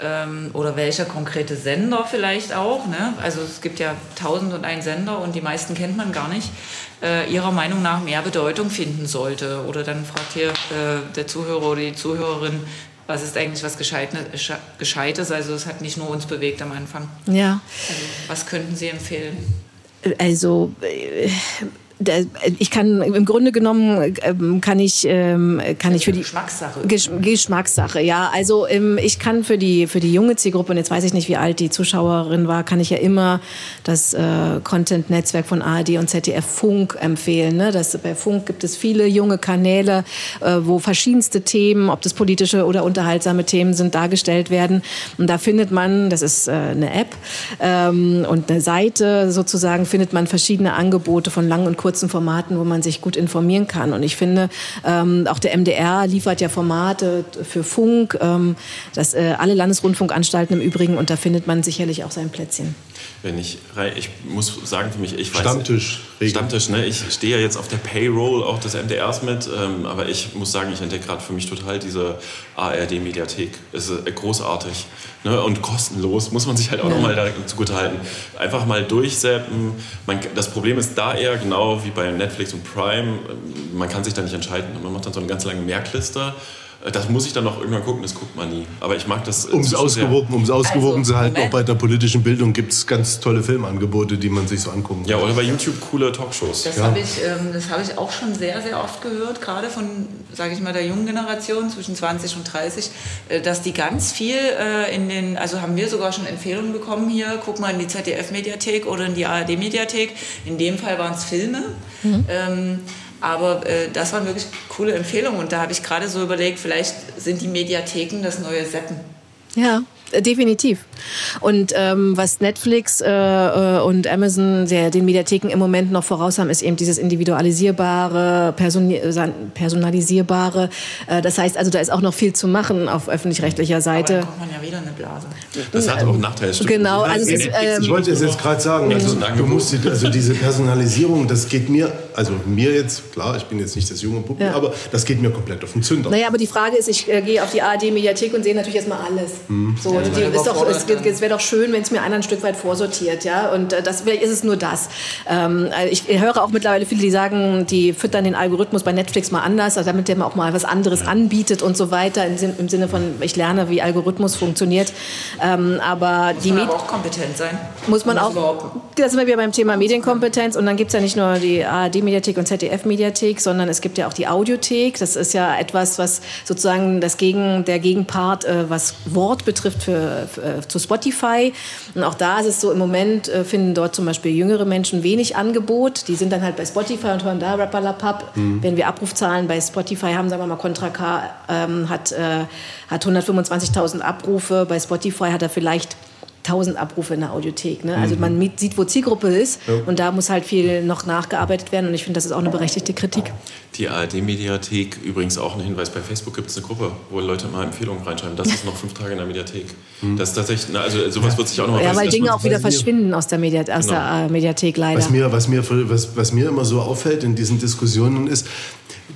ähm, oder welcher konkrete Sender vielleicht auch. Ne? Also es gibt ja tausend und ein Sender und die meisten kennt man gar nicht, äh, ihrer Meinung nach mehr Bedeutung finden sollte. Oder dann fragt hier äh, der Zuhörer oder die Zuhörerin, was ist eigentlich was Gescheites? Also es hat nicht nur uns bewegt am Anfang. Ja. Also, was könnten Sie empfehlen? Also äh, ich kann im Grunde genommen ähm, kann ich ähm, kann ich für die Geschmackssache. Geschmackssache ja. Also ähm, ich kann für die für die junge Zielgruppe und jetzt weiß ich nicht wie alt die Zuschauerin war kann ich ja immer das äh, Content Netzwerk von ARD und ZDF Funk empfehlen ne? Das bei Funk gibt es viele junge Kanäle äh, wo verschiedenste Themen ob das politische oder unterhaltsame Themen sind dargestellt werden. Und da findet man das ist äh, eine App und eine Seite sozusagen findet man verschiedene Angebote von lang und kurzen Formaten, wo man sich gut informieren kann. Und ich finde, ähm, auch der MDR liefert ja Formate für Funk, ähm, das, äh, alle Landesrundfunkanstalten im Übrigen, und da findet man sicherlich auch sein Plätzchen. Wenn ich, ich muss sagen für mich, ich weiß, Stammtisch. Stammtisch, ne? Ich stehe ja jetzt auf der Payroll auch des MDRs mit, ähm, aber ich muss sagen, ich entdecke gerade für mich total diese ARD-Mediathek. Es ist großartig ne? und kostenlos, muss man sich halt auch ja. nochmal zugute halten. Einfach mal durchseppen. Man, das Problem ist da eher genau wie bei Netflix und Prime, man kann sich da nicht entscheiden. Man macht dann so eine ganz lange Merkliste das muss ich dann noch irgendwann gucken, das guckt man nie. Aber ich mag das. Um es ausgewogen, um's ausgewogen also, zu halten, auch bei der politischen Bildung gibt es ganz tolle Filmangebote, die man sich so angucken kann. Ja, oder bei YouTube coole Talkshows. Das ja. habe ich, ähm, hab ich auch schon sehr, sehr oft gehört, gerade von, sage ich mal, der jungen Generation zwischen 20 und 30, äh, dass die ganz viel äh, in den, also haben wir sogar schon Empfehlungen bekommen hier, guck mal in die ZDF-Mediathek oder in die ARD-Mediathek. In dem Fall waren es Filme. Mhm. Ähm, aber äh, das waren wirklich coole Empfehlungen und da habe ich gerade so überlegt, vielleicht sind die Mediatheken das neue Seppen. Ja. Äh, definitiv. Und ähm, was Netflix äh, äh, und Amazon der, den Mediatheken im Moment noch voraus haben, ist eben dieses individualisierbare, personalisierbare. Äh, das heißt also, da ist auch noch viel zu machen auf öffentlich-rechtlicher Seite. Aber dann kommt man ja wieder eine Blase. Das hat auch Nachteile. Genau. Also ist, ähm, ich wollte es jetzt gerade sagen. Also, du musst die, also diese Personalisierung, das geht mir, also mir jetzt, klar, ich bin jetzt nicht das junge Publikum, ja. aber das geht mir komplett auf den Zünder. Naja, aber die Frage ist, ich äh, gehe auf die ARD-Mediathek und sehe natürlich erstmal alles. Mhm. So, ja, es, es wäre doch schön, wenn es mir einer ein Stück weit vorsortiert, ja. Und äh, das vielleicht ist es nur das. Ähm, also ich höre auch mittlerweile viele, die sagen, die füttern den Algorithmus bei Netflix mal anders, also damit der mal auch mal was anderes anbietet und so weiter im, im Sinne von ich lerne, wie Algorithmus funktioniert. Ähm, aber muss die man aber auch kompetent sein. Muss man auch. Da sind wir wieder beim Thema Medienkompetenz und dann gibt es ja nicht nur die ARD-Mediathek und ZDF-Mediathek, sondern es gibt ja auch die Audiothek. Das ist ja etwas, was sozusagen das Gegen, der Gegenpart, äh, was Wort betrifft, für, für, äh, zu Spotify. Und auch da ist es so, im Moment äh, finden dort zum Beispiel jüngere Menschen wenig Angebot. Die sind dann halt bei Spotify und hören da Rappalapap. Mhm. Wenn wir Abrufzahlen bei Spotify haben, sagen wir mal, Contra K ähm, hat, äh, hat 125.000 Abrufe. Bei Spotify hat er vielleicht 1000 Abrufe in der Audiothek. Ne? Also mhm. man sieht, wo Zielgruppe ist ja. und da muss halt viel noch nachgearbeitet werden und ich finde, das ist auch eine berechtigte Kritik. Die ARD-Mediathek, übrigens auch ein Hinweis, bei Facebook gibt es eine Gruppe, wo Leute mal Empfehlungen reinschreiben. Das ist noch fünf Tage in der Mediathek. Mhm. Das ist tatsächlich, also sowas wird sich auch noch mal Ja, weil Dinge auch wieder verschwinden aus der, Media, aus genau. der äh, Mediathek leider. Was mir, was, mir, was, was mir immer so auffällt in diesen Diskussionen ist,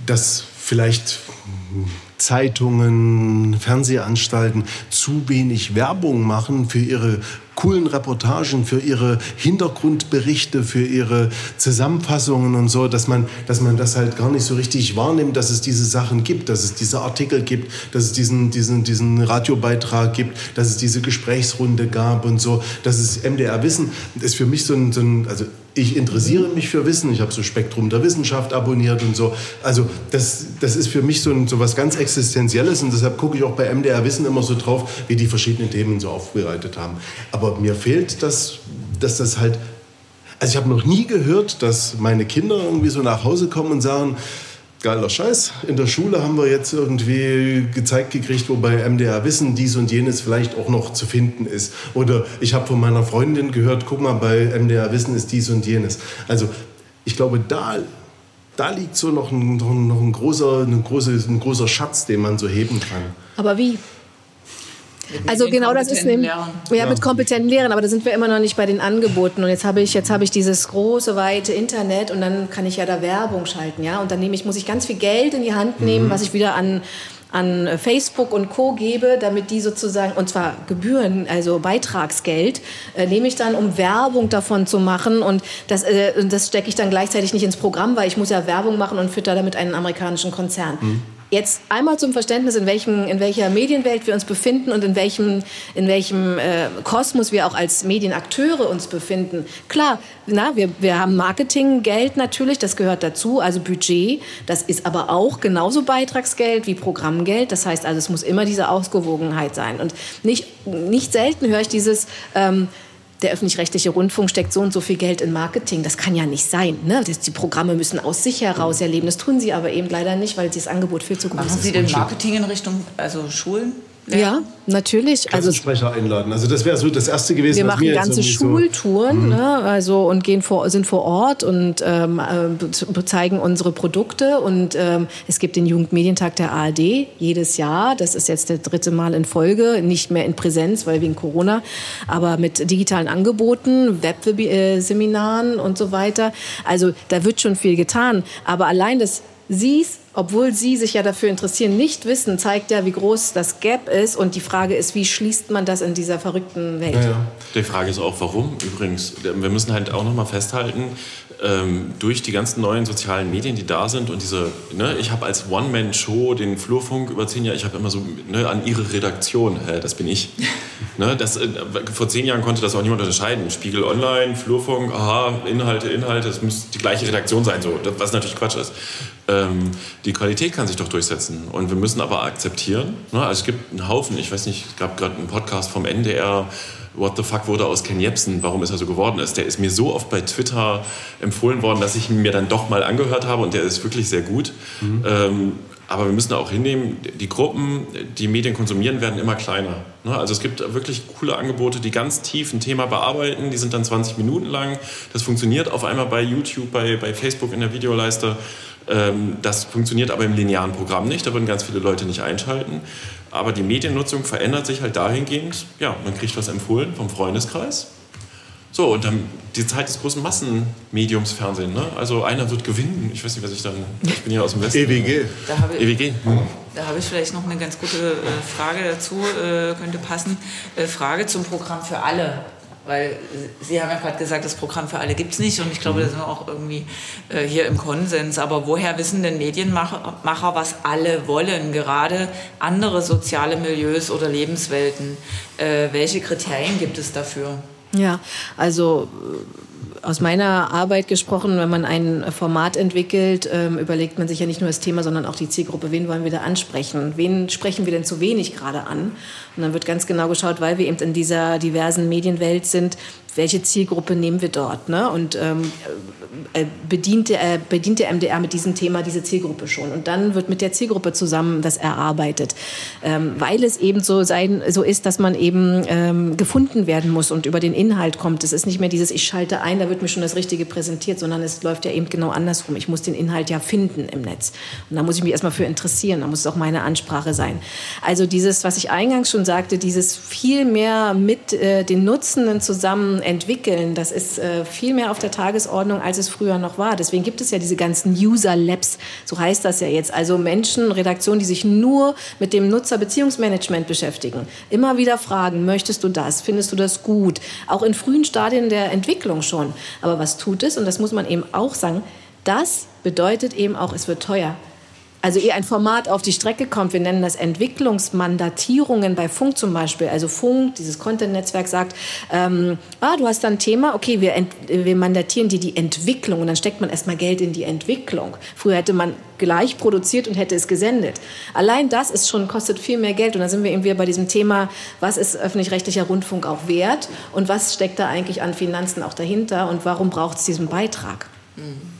dass vielleicht Zeitungen, Fernsehanstalten zu wenig Werbung machen für ihre coolen Reportagen, für ihre Hintergrundberichte, für ihre Zusammenfassungen und so, dass man, dass man das halt gar nicht so richtig wahrnimmt, dass es diese Sachen gibt, dass es diese Artikel gibt, dass es diesen, diesen, diesen Radiobeitrag gibt, dass es diese Gesprächsrunde gab und so. Das ist MDR Wissen, ist für mich so ein, so ein also ich interessiere mich für Wissen, ich habe so Spektrum der Wissenschaft abonniert und so. Also das, das ist für mich so, ein, so was ganz Existenzielles und deshalb gucke ich auch bei MDR Wissen immer so drauf, wie die verschiedenen Themen so aufbereitet haben. Aber mir fehlt das, dass das halt... Also ich habe noch nie gehört, dass meine Kinder irgendwie so nach Hause kommen und sagen, geiler Scheiß. In der Schule haben wir jetzt irgendwie gezeigt gekriegt, wo bei MDR Wissen dies und jenes vielleicht auch noch zu finden ist. Oder ich habe von meiner Freundin gehört, guck mal, bei MDR Wissen ist dies und jenes. Also ich glaube, da, da liegt so noch ein, noch ein, großer, ein, großer, ein großer Schatz, den man so heben kann. Aber wie? Also genau das ist nämlich ja, ja, mit kompetenten Lehrern, aber da sind wir immer noch nicht bei den Angeboten. Und jetzt habe ich jetzt habe ich dieses große weite Internet und dann kann ich ja da Werbung schalten, ja. Und dann nehme ich muss ich ganz viel Geld in die Hand nehmen, mhm. was ich wieder an an Facebook und Co. gebe, damit die sozusagen, und zwar Gebühren, also Beitragsgeld, äh, nehme ich dann, um Werbung davon zu machen. Und das, äh, das stecke ich dann gleichzeitig nicht ins Programm, weil ich muss ja Werbung machen und fütter damit einen amerikanischen Konzern. Mhm. Jetzt einmal zum Verständnis, in, welchem, in welcher Medienwelt wir uns befinden und in welchem, in welchem äh, Kosmos wir auch als Medienakteure uns befinden. Klar, na, wir, wir haben Marketinggeld natürlich, das gehört dazu, also Budget. Das ist aber auch genauso Beitragsgeld wie Programmgeld. Das heißt also, es muss immer diese Ausgewogenheit sein. Und nicht, nicht selten höre ich dieses... Ähm, der öffentlich-rechtliche Rundfunk steckt so und so viel Geld in Marketing. Das kann ja nicht sein. Ne? Das, die Programme müssen aus sich heraus erleben. Das tun sie aber eben leider nicht, weil das Angebot viel zu groß Machen ist. Machen Sie denn Marketing in Richtung also Schulen? Ja, natürlich. Also Sprecher einladen. Also das wäre so das erste gewesen. Wir machen ganze Schultouren, so, ne, also und gehen vor, sind vor Ort und ähm, äh, zeigen unsere Produkte. Und ähm, es gibt den Jugendmedientag der ARD jedes Jahr. Das ist jetzt das dritte Mal in Folge, nicht mehr in Präsenz, weil wegen Corona, aber mit digitalen Angeboten, Webseminaren und so weiter. Also da wird schon viel getan. Aber allein das Sie es, obwohl Sie sich ja dafür interessieren, nicht wissen, zeigt ja, wie groß das Gap ist. Und die Frage ist, wie schließt man das in dieser verrückten Welt? Ja, ja. Die Frage ist auch, warum übrigens. Wir müssen halt auch noch mal festhalten, ähm, durch die ganzen neuen sozialen Medien, die da sind und diese, ne, ich habe als One-Man-Show den Flurfunk über zehn Jahre, ich habe immer so ne, an ihre Redaktion, äh, das bin ich. ne, das, äh, vor zehn Jahren konnte das auch niemand unterscheiden. Spiegel Online, Flurfunk, aha, Inhalte, Inhalte, das muss die gleiche Redaktion sein, so, was natürlich Quatsch ist. Ähm, die Qualität kann sich doch durchsetzen und wir müssen aber akzeptieren. Ne, also es gibt einen Haufen, ich weiß nicht, es gab gerade einen Podcast vom NDR, What the fuck wurde aus Ken Jebsen, warum ist er so geworden ist. Der ist mir so oft bei Twitter empfohlen worden, dass ich ihn mir dann doch mal angehört habe und der ist wirklich sehr gut. Mhm. Ähm, aber wir müssen auch hinnehmen, die Gruppen, die Medien konsumieren, werden immer kleiner. Ne? Also es gibt wirklich coole Angebote, die ganz tief ein Thema bearbeiten. Die sind dann 20 Minuten lang. Das funktioniert auf einmal bei YouTube, bei, bei Facebook in der Videoleiste. Ähm, das funktioniert aber im linearen Programm nicht. Da würden ganz viele Leute nicht einschalten. Aber die Mediennutzung verändert sich halt dahingehend, ja, man kriegt was empfohlen vom Freundeskreis. So, und dann die Zeit des großen Massenmediumsfernsehen. Ne? Also einer wird gewinnen. Ich weiß nicht, was ich dann. Ich bin ja aus dem Westen. EWG. Da habe, EWG. Da habe ich vielleicht noch eine ganz gute äh, Frage dazu, äh, könnte passen. Äh, Frage zum Programm für alle. Weil Sie haben ja gerade gesagt, das Programm für alle gibt es nicht und ich glaube, da sind wir auch irgendwie äh, hier im Konsens. Aber woher wissen denn Medienmacher, was alle wollen, gerade andere soziale Milieus oder Lebenswelten? Äh, welche Kriterien gibt es dafür? Ja, also aus meiner Arbeit gesprochen, wenn man ein Format entwickelt, ähm, überlegt man sich ja nicht nur das Thema, sondern auch die Zielgruppe. Wen wollen wir da ansprechen? Wen sprechen wir denn zu wenig gerade an? Und dann wird ganz genau geschaut, weil wir eben in dieser diversen Medienwelt sind, welche Zielgruppe nehmen wir dort? Ne? Und ähm, äh, bedient, äh, bedient der MDR mit diesem Thema diese Zielgruppe schon. Und dann wird mit der Zielgruppe zusammen das erarbeitet. Ähm, weil es eben so, sein, so ist, dass man eben ähm, gefunden werden muss. Und über den Inhalt kommt. Es ist nicht mehr dieses, ich schalte ein, da wird mir schon das Richtige präsentiert, sondern es läuft ja eben genau andersrum. Ich muss den Inhalt ja finden im Netz. Und da muss ich mich erstmal für interessieren, da muss es auch meine Ansprache sein. Also dieses, was ich eingangs schon sagte, dieses viel mehr mit äh, den Nutzenden zusammen entwickeln, das ist äh, viel mehr auf der Tagesordnung, als es früher noch war. Deswegen gibt es ja diese ganzen User Labs, so heißt das ja jetzt. Also Menschen, Redaktionen, die sich nur mit dem Nutzerbeziehungsmanagement beschäftigen. Immer wieder fragen, möchtest du das? Findest du das gut? Auch in frühen Stadien der Entwicklung schon. Aber was tut es? Und das muss man eben auch sagen. Das bedeutet eben auch, es wird teuer also eher ein Format auf die Strecke kommt, wir nennen das Entwicklungsmandatierungen bei Funk zum Beispiel. Also Funk, dieses Content-Netzwerk sagt, ähm, ah, du hast da ein Thema, okay, wir, wir mandatieren dir die Entwicklung und dann steckt man erstmal Geld in die Entwicklung. Früher hätte man gleich produziert und hätte es gesendet. Allein das ist schon, kostet viel mehr Geld und da sind wir eben wieder bei diesem Thema, was ist öffentlich-rechtlicher Rundfunk auch wert und was steckt da eigentlich an Finanzen auch dahinter und warum braucht es diesen Beitrag? Mhm.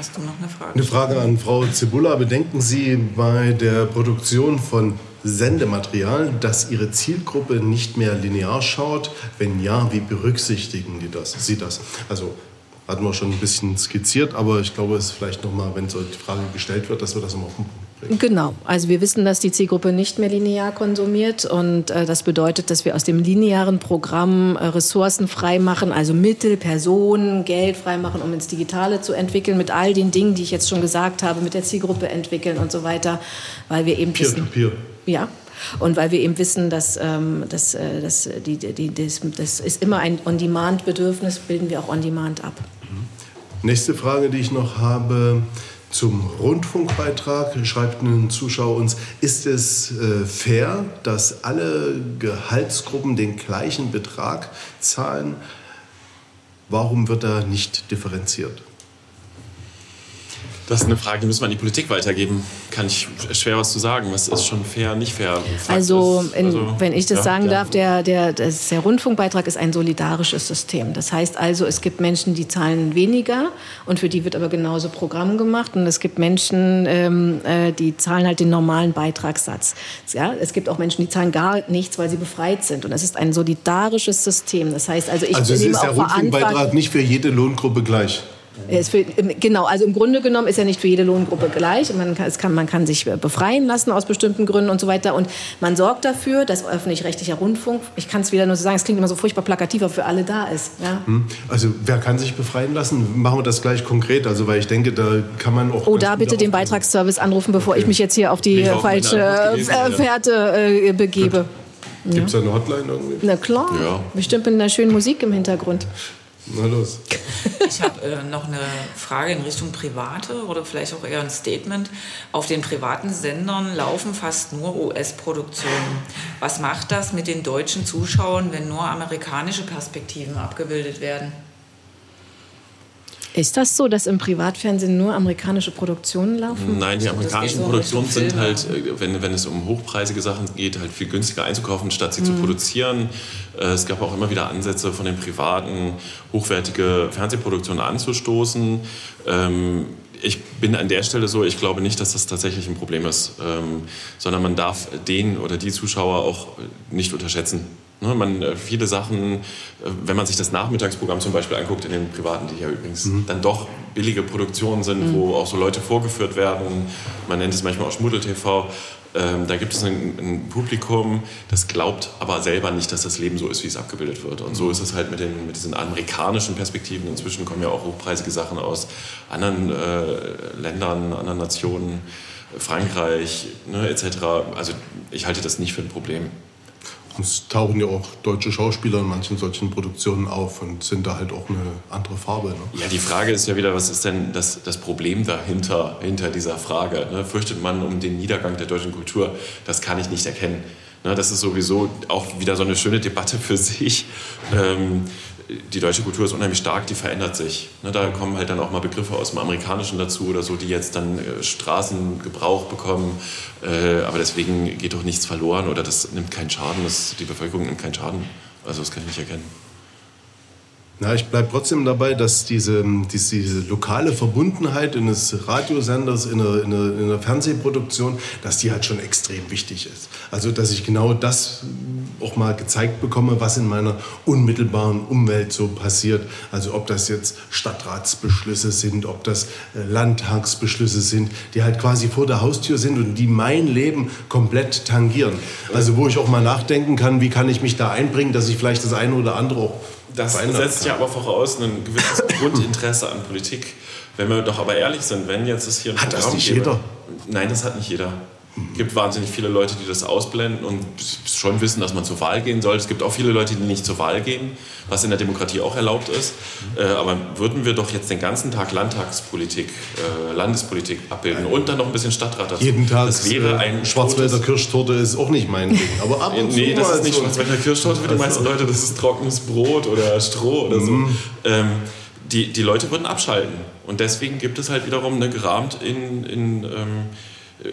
Hast du noch eine Frage? Eine Frage an Frau Zibula. Bedenken Sie bei der Produktion von Sendematerial, dass Ihre Zielgruppe nicht mehr linear schaut? Wenn ja, wie berücksichtigen die das, Sie das? Also hatten wir schon ein bisschen skizziert, aber ich glaube, es ist vielleicht nochmal, wenn so die Frage gestellt wird, dass wir das immer auf den Genau, also wir wissen, dass die Zielgruppe nicht mehr linear konsumiert und äh, das bedeutet, dass wir aus dem linearen Programm äh, Ressourcen freimachen, also Mittel, Personen, Geld freimachen, um ins Digitale zu entwickeln, mit all den Dingen, die ich jetzt schon gesagt habe, mit der Zielgruppe entwickeln und so weiter, weil wir eben Peer wissen, peer. ja, und weil wir eben wissen, dass, ähm, dass, äh, dass die, die, das, das ist immer ein On-Demand-Bedürfnis, bilden wir auch On-Demand ab. Nächste Frage, die ich noch habe. Zum Rundfunkbeitrag schreibt ein Zuschauer uns, ist es äh, fair, dass alle Gehaltsgruppen den gleichen Betrag zahlen? Warum wird da nicht differenziert? Das ist eine Frage, die müssen wir an die Politik weitergeben. Kann ich schwer was zu sagen. Was ist schon fair, nicht fair? also, in, also, wenn ich das ja, sagen ja. darf, der, der, der Rundfunkbeitrag ist ein solidarisches System. Das heißt also, es gibt Menschen, die zahlen weniger und für die wird aber genauso Programm gemacht. Und es gibt Menschen, ähm, äh, die zahlen halt den normalen Beitragssatz. Ja, es gibt auch Menschen, die zahlen gar nichts, weil sie befreit sind. Und es ist ein solidarisches System. Das heißt also, ich also es ist der Rundfunkbeitrag nicht für jede Lohngruppe gleich. Für, genau, also im Grunde genommen ist er nicht für jede Lohngruppe gleich. Man kann, es kann, man kann sich befreien lassen aus bestimmten Gründen und so weiter. Und man sorgt dafür, dass öffentlich-rechtlicher Rundfunk, ich kann es wieder nur so sagen, es klingt immer so furchtbar plakativ, aber für alle da ist. Ja? Hm. Also wer kann sich befreien lassen? Machen wir das gleich konkret. Also weil ich denke, da kann man auch... Oh, da bitte den Beitragsservice anrufen, bevor okay. ich mich jetzt hier auf die falsche äh, Fährte äh, begebe. Gibt es da eine Hotline irgendwie? Na klar, ja. bestimmt mit einer schönen Musik im Hintergrund. Na los. Ich habe äh, noch eine Frage in Richtung Private oder vielleicht auch eher ein Statement. Auf den privaten Sendern laufen fast nur US-Produktionen. Was macht das mit den deutschen Zuschauern, wenn nur amerikanische Perspektiven abgebildet werden? Ist das so, dass im Privatfernsehen nur amerikanische Produktionen laufen? Nein, die amerikanischen Produktionen sind halt, äh, wenn, wenn es um hochpreisige Sachen geht, halt viel günstiger einzukaufen, statt sie mhm. zu produzieren. Äh, es gab auch immer wieder Ansätze von den Privaten, hochwertige Fernsehproduktionen anzustoßen. Ähm, ich bin an der Stelle so, ich glaube nicht, dass das tatsächlich ein Problem ist, ähm, sondern man darf den oder die Zuschauer auch nicht unterschätzen. Ne, man, äh, viele Sachen, äh, wenn man sich das Nachmittagsprogramm zum Beispiel anguckt in den privaten, die ja übrigens mhm. dann doch billige Produktionen sind, mhm. wo auch so Leute vorgeführt werden. Man nennt es manchmal auch Schmuddel-TV. Ähm, da gibt es ein, ein, Publikum, das glaubt aber selber nicht, dass das Leben so ist, wie es abgebildet wird. Und so ist es halt mit, den, mit diesen amerikanischen Perspektiven. Inzwischen kommen ja auch hochpreisige Sachen aus anderen äh, Ländern, anderen Nationen, Frankreich ne, etc. Also ich halte das nicht für ein Problem. Es tauchen ja auch deutsche Schauspieler in manchen solchen Produktionen auf und sind da halt auch eine andere Farbe. Ne? Ja, die Frage ist ja wieder, was ist denn das, das Problem dahinter, hinter dieser Frage? Ne? Fürchtet man um den Niedergang der deutschen Kultur? Das kann ich nicht erkennen. Ne? Das ist sowieso auch wieder so eine schöne Debatte für sich. Ähm, die deutsche Kultur ist unheimlich stark, die verändert sich. Ne, da kommen halt dann auch mal Begriffe aus dem Amerikanischen dazu oder so, die jetzt dann äh, Straßengebrauch bekommen. Äh, aber deswegen geht doch nichts verloren oder das nimmt keinen Schaden, das, die Bevölkerung nimmt keinen Schaden. Also das kann ich nicht erkennen. Na, ich bleibe trotzdem dabei, dass diese, diese, diese, lokale Verbundenheit eines Radiosenders in einer, in, einer, in einer, Fernsehproduktion, dass die halt schon extrem wichtig ist. Also, dass ich genau das auch mal gezeigt bekomme, was in meiner unmittelbaren Umwelt so passiert. Also, ob das jetzt Stadtratsbeschlüsse sind, ob das äh, Landtagsbeschlüsse sind, die halt quasi vor der Haustür sind und die mein Leben komplett tangieren. Also, wo ich auch mal nachdenken kann, wie kann ich mich da einbringen, dass ich vielleicht das eine oder andere auch das setzt ja aber voraus ein gewisses Grundinteresse an Politik. Wenn wir doch aber ehrlich sind, wenn jetzt es hier ein Hat Programm das nicht gäbe, jeder? Nein, das hat nicht jeder. Es gibt wahnsinnig viele Leute, die das ausblenden und schon wissen, dass man zur Wahl gehen soll. Es gibt auch viele Leute, die nicht zur Wahl gehen, was in der Demokratie auch erlaubt ist. Äh, aber würden wir doch jetzt den ganzen Tag Landtagspolitik, äh, Landespolitik abbilden und dann noch ein bisschen Stadtrat dazu. Jeden Tag das wäre ein Schwarzwälder Kirschtorte ist auch nicht mein Ding. Aber ab und nee, das ist nicht so Schwarzwälder Kirschtorte für die meisten Leute. Das ist trockenes Brot oder Stroh oder so. Mhm. Ähm, die, die Leute würden abschalten. Und deswegen gibt es halt wiederum eine gerahmt in, in ähm,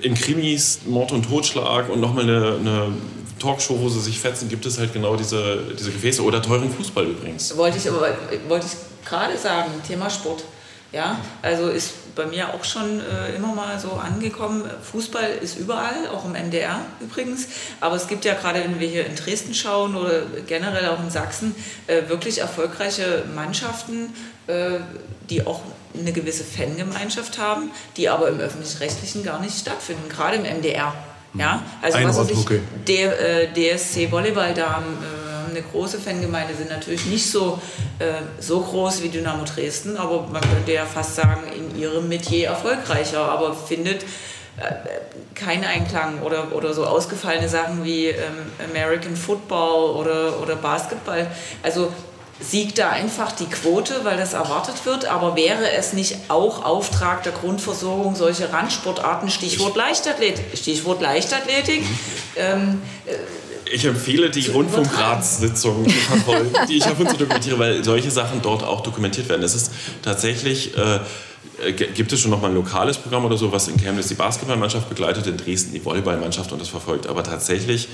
in Krimis, Mord und Totschlag und nochmal eine, eine Talkshow, wo sie sich fetzen, gibt es halt genau diese, diese Gefäße oder teuren Fußball übrigens. Wollte ich aber wollte ich gerade sagen, Thema Sport. Ja, also ist bei mir auch schon äh, immer mal so angekommen. Fußball ist überall, auch im NDR übrigens. Aber es gibt ja gerade, wenn wir hier in Dresden schauen oder generell auch in Sachsen, äh, wirklich erfolgreiche Mannschaften, äh, die auch eine gewisse Fangemeinschaft haben, die aber im öffentlich-rechtlichen gar nicht stattfinden, gerade im MDR. Ja, also was weiß ich, der, äh, DSC Volleyballdamen äh, eine große Fangemeinde sind natürlich nicht so, äh, so groß wie Dynamo Dresden, aber man könnte ja fast sagen, in ihrem Metier erfolgreicher, aber findet äh, keinen Einklang oder, oder so ausgefallene Sachen wie ähm, American Football oder, oder Basketball. Also siegt da einfach die Quote, weil das erwartet wird. Aber wäre es nicht auch Auftrag der Grundversorgung, solche Randsportarten, Stichwort Leichtathletik, Stichwort Leichtathletik, ähm, äh, ich empfehle die Rundfunkratssitzungen zu verfolgen, die ich auf uns dokumentiere, weil solche Sachen dort auch dokumentiert werden. Es ist tatsächlich äh, gibt es schon noch mal ein lokales Programm oder so, was in Chemnitz die Basketballmannschaft begleitet, in Dresden die Volleyballmannschaft und das verfolgt. Aber tatsächlich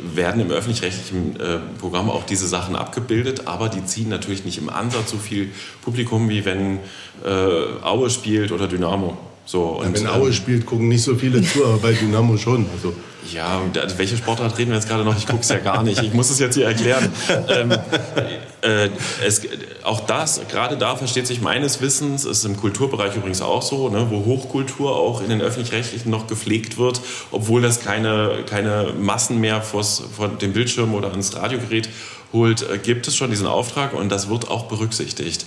werden im öffentlich-rechtlichen äh, Programm auch diese Sachen abgebildet, aber die ziehen natürlich nicht im Ansatz so viel Publikum, wie wenn äh, Aue spielt oder Dynamo. So, und, ja, wenn Aue ähm, spielt, gucken nicht so viele zu, aber bei Dynamo schon. Also. Ja, welche Sportart reden wir jetzt gerade noch? Ich gucke es ja gar nicht. Ich muss es jetzt hier erklären. ähm, äh, es, auch das, gerade da versteht sich meines Wissens, ist im Kulturbereich übrigens auch so, ne, wo Hochkultur auch in den Öffentlich-Rechtlichen noch gepflegt wird, obwohl das keine, keine Massen mehr vor dem Bildschirm oder ans Radiogerät holt, äh, gibt es schon diesen Auftrag und das wird auch berücksichtigt.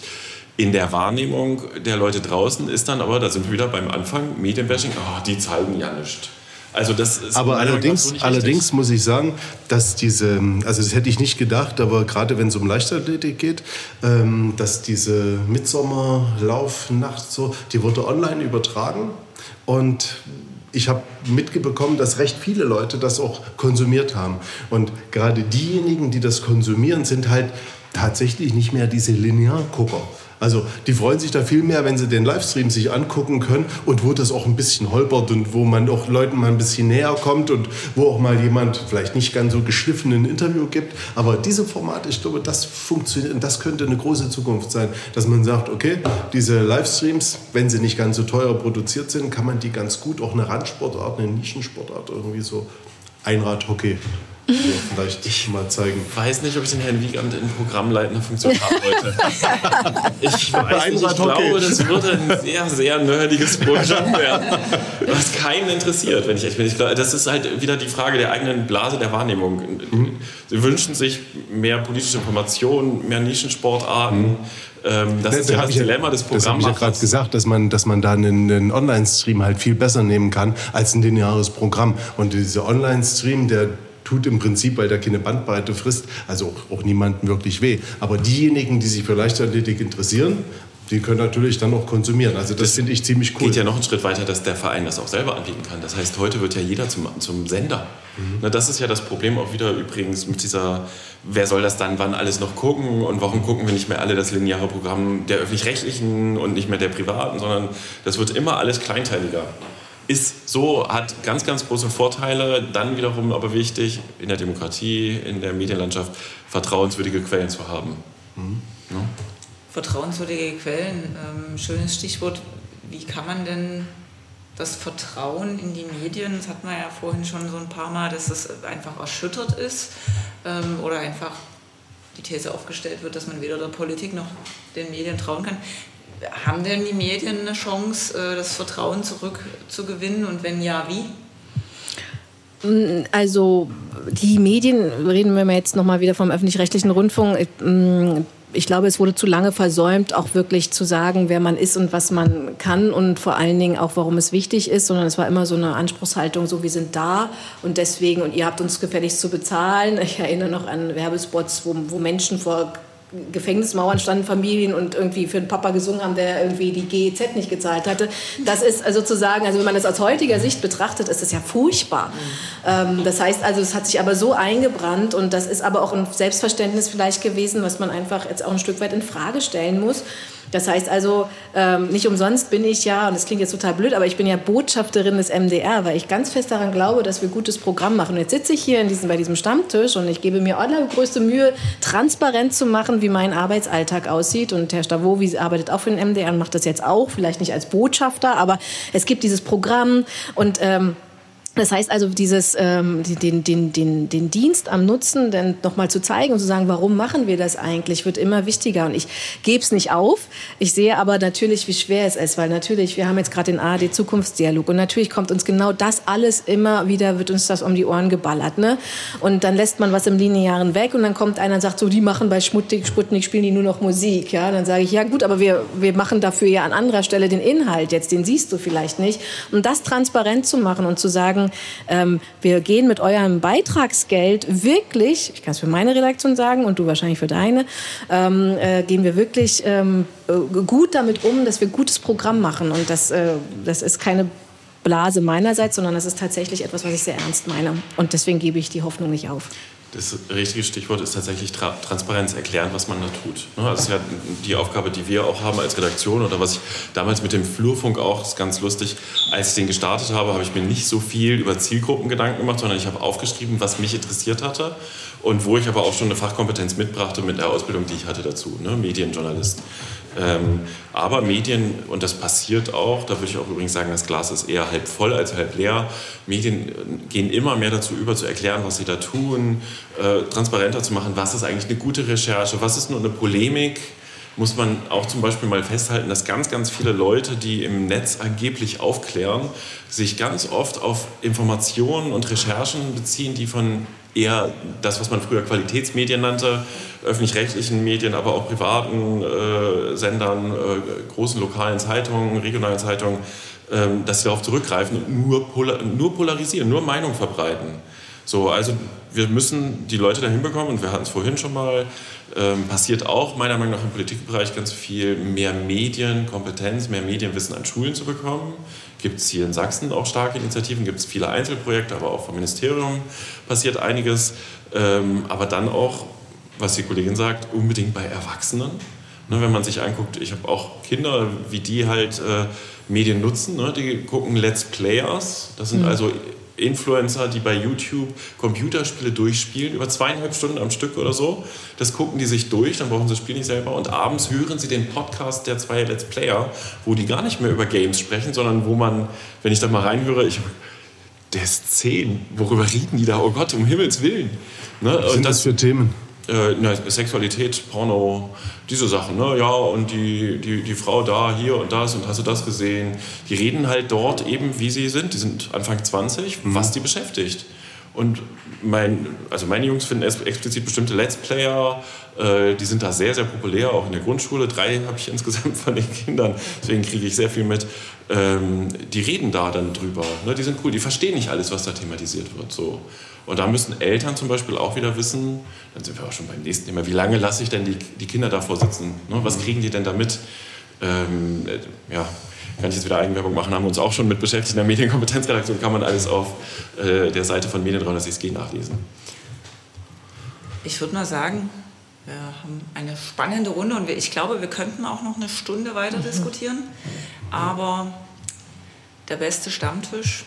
In der Wahrnehmung der Leute draußen ist dann aber, da sind wir wieder beim Anfang, Medienbashing, oh, die zeigen ja nichts. Also das ist aber allerdings, so allerdings muss ich sagen, dass diese, also das hätte ich nicht gedacht, aber gerade wenn es um Leichtathletik geht, ähm, dass diese Mitsommerlaufnacht so, die wurde online übertragen und ich habe mitbekommen, dass recht viele Leute das auch konsumiert haben. Und gerade diejenigen, die das konsumieren, sind halt tatsächlich nicht mehr diese Lineargucker. Also die freuen sich da viel mehr, wenn sie den Livestream sich angucken können und wo das auch ein bisschen holpert und wo man auch Leuten mal ein bisschen näher kommt und wo auch mal jemand vielleicht nicht ganz so geschliffen ein Interview gibt. Aber diese Formate, ich glaube, das funktioniert und das könnte eine große Zukunft sein, dass man sagt, okay, diese Livestreams, wenn sie nicht ganz so teuer produziert sind, kann man die ganz gut auch eine Randsportart, eine Nischensportart irgendwie so Einradhockey vielleicht ich mal zeigen. Ich weiß nicht, ob ich den Herrn Wiegand in programmleitender Funktion haben wollte. ich weiß nicht, ich glaube, das würde ein sehr, sehr nerdiges Projekt werden, was keinen interessiert, wenn ich echt bin. Ich glaube, das ist halt wieder die Frage der eigenen Blase der Wahrnehmung. Mhm. Sie wünschen sich mehr politische Informationen, mehr Nischensportarten. Mhm. Ähm, das, das ist ja das Dilemma des Programms. Das habe ich ja gerade gesagt, dass man, dass man da einen, einen Online-Stream halt viel besser nehmen kann als ein lineares Programm. Und dieser Online-Stream, der tut im Prinzip, weil der keine Bandbreite frisst, also auch, auch niemandem wirklich weh. Aber diejenigen, die sich für Leichtathletik interessieren, die können natürlich dann auch konsumieren. Also das, das finde ich ziemlich cool. Geht ja noch einen Schritt weiter, dass der Verein das auch selber anbieten kann. Das heißt, heute wird ja jeder zum, zum Sender. Mhm. Na, das ist ja das Problem auch wieder übrigens mit dieser, wer soll das dann wann alles noch gucken und warum gucken wir nicht mehr alle das lineare Programm der öffentlich-rechtlichen und nicht mehr der privaten, sondern das wird immer alles kleinteiliger ist so, hat ganz, ganz große Vorteile. Dann wiederum aber wichtig, in der Demokratie, in der Medienlandschaft vertrauenswürdige Quellen zu haben. Mhm. Ja? Vertrauenswürdige Quellen, ähm, schönes Stichwort. Wie kann man denn das Vertrauen in die Medien, das hat man ja vorhin schon so ein paar Mal, dass es einfach erschüttert ist ähm, oder einfach die These aufgestellt wird, dass man weder der Politik noch den Medien trauen kann. Haben denn die Medien eine Chance, äh, das Vertrauen zurückzugewinnen und wenn ja, wie? Also die Medien, reden wir jetzt nochmal wieder vom öffentlich-rechtlichen Rundfunk, mm, ich glaube, es wurde zu lange versäumt, auch wirklich zu sagen, wer man ist und was man kann und vor allen Dingen auch, warum es wichtig ist, sondern es war immer so eine Anspruchshaltung, so wir sind da und deswegen und ihr habt uns gefälligst zu bezahlen. Ich erinnere noch an Werbespots, wo, wo Menschen vor Gefängnismauern standen Familien und irgendwie für den Papa gesungen haben, der irgendwie die GEZ nicht gezahlt hatte. Das ist sozusagen, also wenn man das aus heutiger Sicht betrachtet, ist das ja furchtbar. Mhm. das heißt also, es hat sich aber so eingebrannt und das ist aber auch ein Selbstverständnis vielleicht gewesen, was man einfach jetzt auch ein Stück weit in Frage stellen muss. Das heißt also, ähm, nicht umsonst bin ich ja, und das klingt jetzt total blöd, aber ich bin ja Botschafterin des MDR, weil ich ganz fest daran glaube, dass wir gutes Programm machen. Und jetzt sitze ich hier in diesem, bei diesem Stammtisch und ich gebe mir allergrößte Mühe, transparent zu machen, wie mein Arbeitsalltag aussieht. Und Herr Stavovi arbeitet auch für den MDR und macht das jetzt auch, vielleicht nicht als Botschafter, aber es gibt dieses Programm und ähm, das heißt also, dieses, ähm, den, den, den, den Dienst am Nutzen dann nochmal zu zeigen und zu sagen, warum machen wir das eigentlich, wird immer wichtiger. Und ich gebe es nicht auf. Ich sehe aber natürlich, wie schwer es ist, weil natürlich, wir haben jetzt gerade den ARD Zukunftsdialog und natürlich kommt uns genau das alles immer wieder, wird uns das um die Ohren geballert. Ne? Und dann lässt man was im Linearen weg und dann kommt einer und sagt, so, die machen bei Sputnik, Sputnik spielen die nur noch Musik. Ja? dann sage ich, ja gut, aber wir, wir machen dafür ja an anderer Stelle den Inhalt jetzt, den siehst du vielleicht nicht. Um das transparent zu machen und zu sagen, sagen, ähm, wir gehen mit eurem Beitragsgeld wirklich, ich kann es für meine Redaktion sagen und du wahrscheinlich für deine, ähm, äh, gehen wir wirklich ähm, äh, gut damit um, dass wir gutes Programm machen. Und das, äh, das ist keine Blase meinerseits, sondern das ist tatsächlich etwas, was ich sehr ernst meine. Und deswegen gebe ich die Hoffnung nicht auf. Das richtige Stichwort ist tatsächlich Tra Transparenz, erklären, was man da tut. Ne, das ist ja die Aufgabe, die wir auch haben als Redaktion oder was ich damals mit dem Flurfunk auch, ist ganz lustig, als ich den gestartet habe, habe ich mir nicht so viel über Zielgruppen Gedanken gemacht, sondern ich habe aufgeschrieben, was mich interessiert hatte und wo ich aber auch schon eine Fachkompetenz mitbrachte mit der Ausbildung, die ich hatte dazu, ne? Medienjournalist. Ähm, aber Medien, und das passiert auch, da würde ich auch übrigens sagen, das Glas ist eher halb voll als halb leer. Medien äh, gehen immer mehr dazu über, zu erklären, was sie da tun, äh, transparenter zu machen, was ist eigentlich eine gute Recherche, was ist nur eine Polemik. Muss man auch zum Beispiel mal festhalten, dass ganz, ganz viele Leute, die im Netz angeblich aufklären, sich ganz oft auf Informationen und Recherchen beziehen, die von eher das, was man früher Qualitätsmedien nannte, öffentlich-rechtlichen Medien, aber auch privaten äh, Sendern, äh, großen lokalen Zeitungen, regionalen Zeitungen, äh, dass sie darauf zurückgreifen und nur, polar, nur polarisieren, nur Meinung verbreiten. So, also wir müssen die Leute dahin bekommen und wir hatten es vorhin schon mal, ähm, passiert auch meiner Meinung nach im Politikbereich ganz viel, mehr Medienkompetenz, mehr Medienwissen an Schulen zu bekommen. Gibt es hier in Sachsen auch starke Initiativen, gibt es viele Einzelprojekte, aber auch vom Ministerium passiert einiges. Ähm, aber dann auch, was die Kollegin sagt, unbedingt bei Erwachsenen. Ne, wenn man sich anguckt, ich habe auch Kinder, wie die halt äh, Medien nutzen. Ne? Die gucken Let's Players. Das sind mhm. also Influencer, die bei YouTube Computerspiele durchspielen, über zweieinhalb Stunden am Stück oder so. Das gucken die sich durch, dann brauchen sie das Spiel nicht selber. Und abends hören sie den Podcast der zwei Let's Player, wo die gar nicht mehr über Games sprechen, sondern wo man, wenn ich da mal reinhöre, ich, der ist zehn, worüber reden die da? Oh Gott, um Himmels Willen. Ne? Was sind das für Themen? Äh, na, Sexualität, Porno, diese Sachen. Ne? Ja, und die, die, die Frau da, hier und das und hast du das gesehen. Die reden halt dort eben, wie sie sind. Die sind Anfang 20, mhm. was die beschäftigt. Und mein, also meine Jungs finden explizit bestimmte Let's Player, äh, die sind da sehr, sehr populär, auch in der Grundschule. Drei habe ich insgesamt von den Kindern, deswegen kriege ich sehr viel mit. Ähm, die reden da dann drüber. Ne? Die sind cool, die verstehen nicht alles, was da thematisiert wird. So. Und da müssen Eltern zum Beispiel auch wieder wissen, dann sind wir auch schon beim nächsten Thema, wie lange lasse ich denn die, die Kinder davor sitzen? Ne? Was kriegen die denn damit? Ähm, äh, ja, kann ich jetzt wieder Eigenwerbung machen, haben wir uns auch schon mit beschäftigt. In der Medienkompetenzredaktion kann man alles auf äh, der Seite von Medien 360G nachlesen. Ich würde mal sagen, wir haben eine spannende Runde und ich glaube, wir könnten auch noch eine Stunde weiter diskutieren. Aber der beste Stammtisch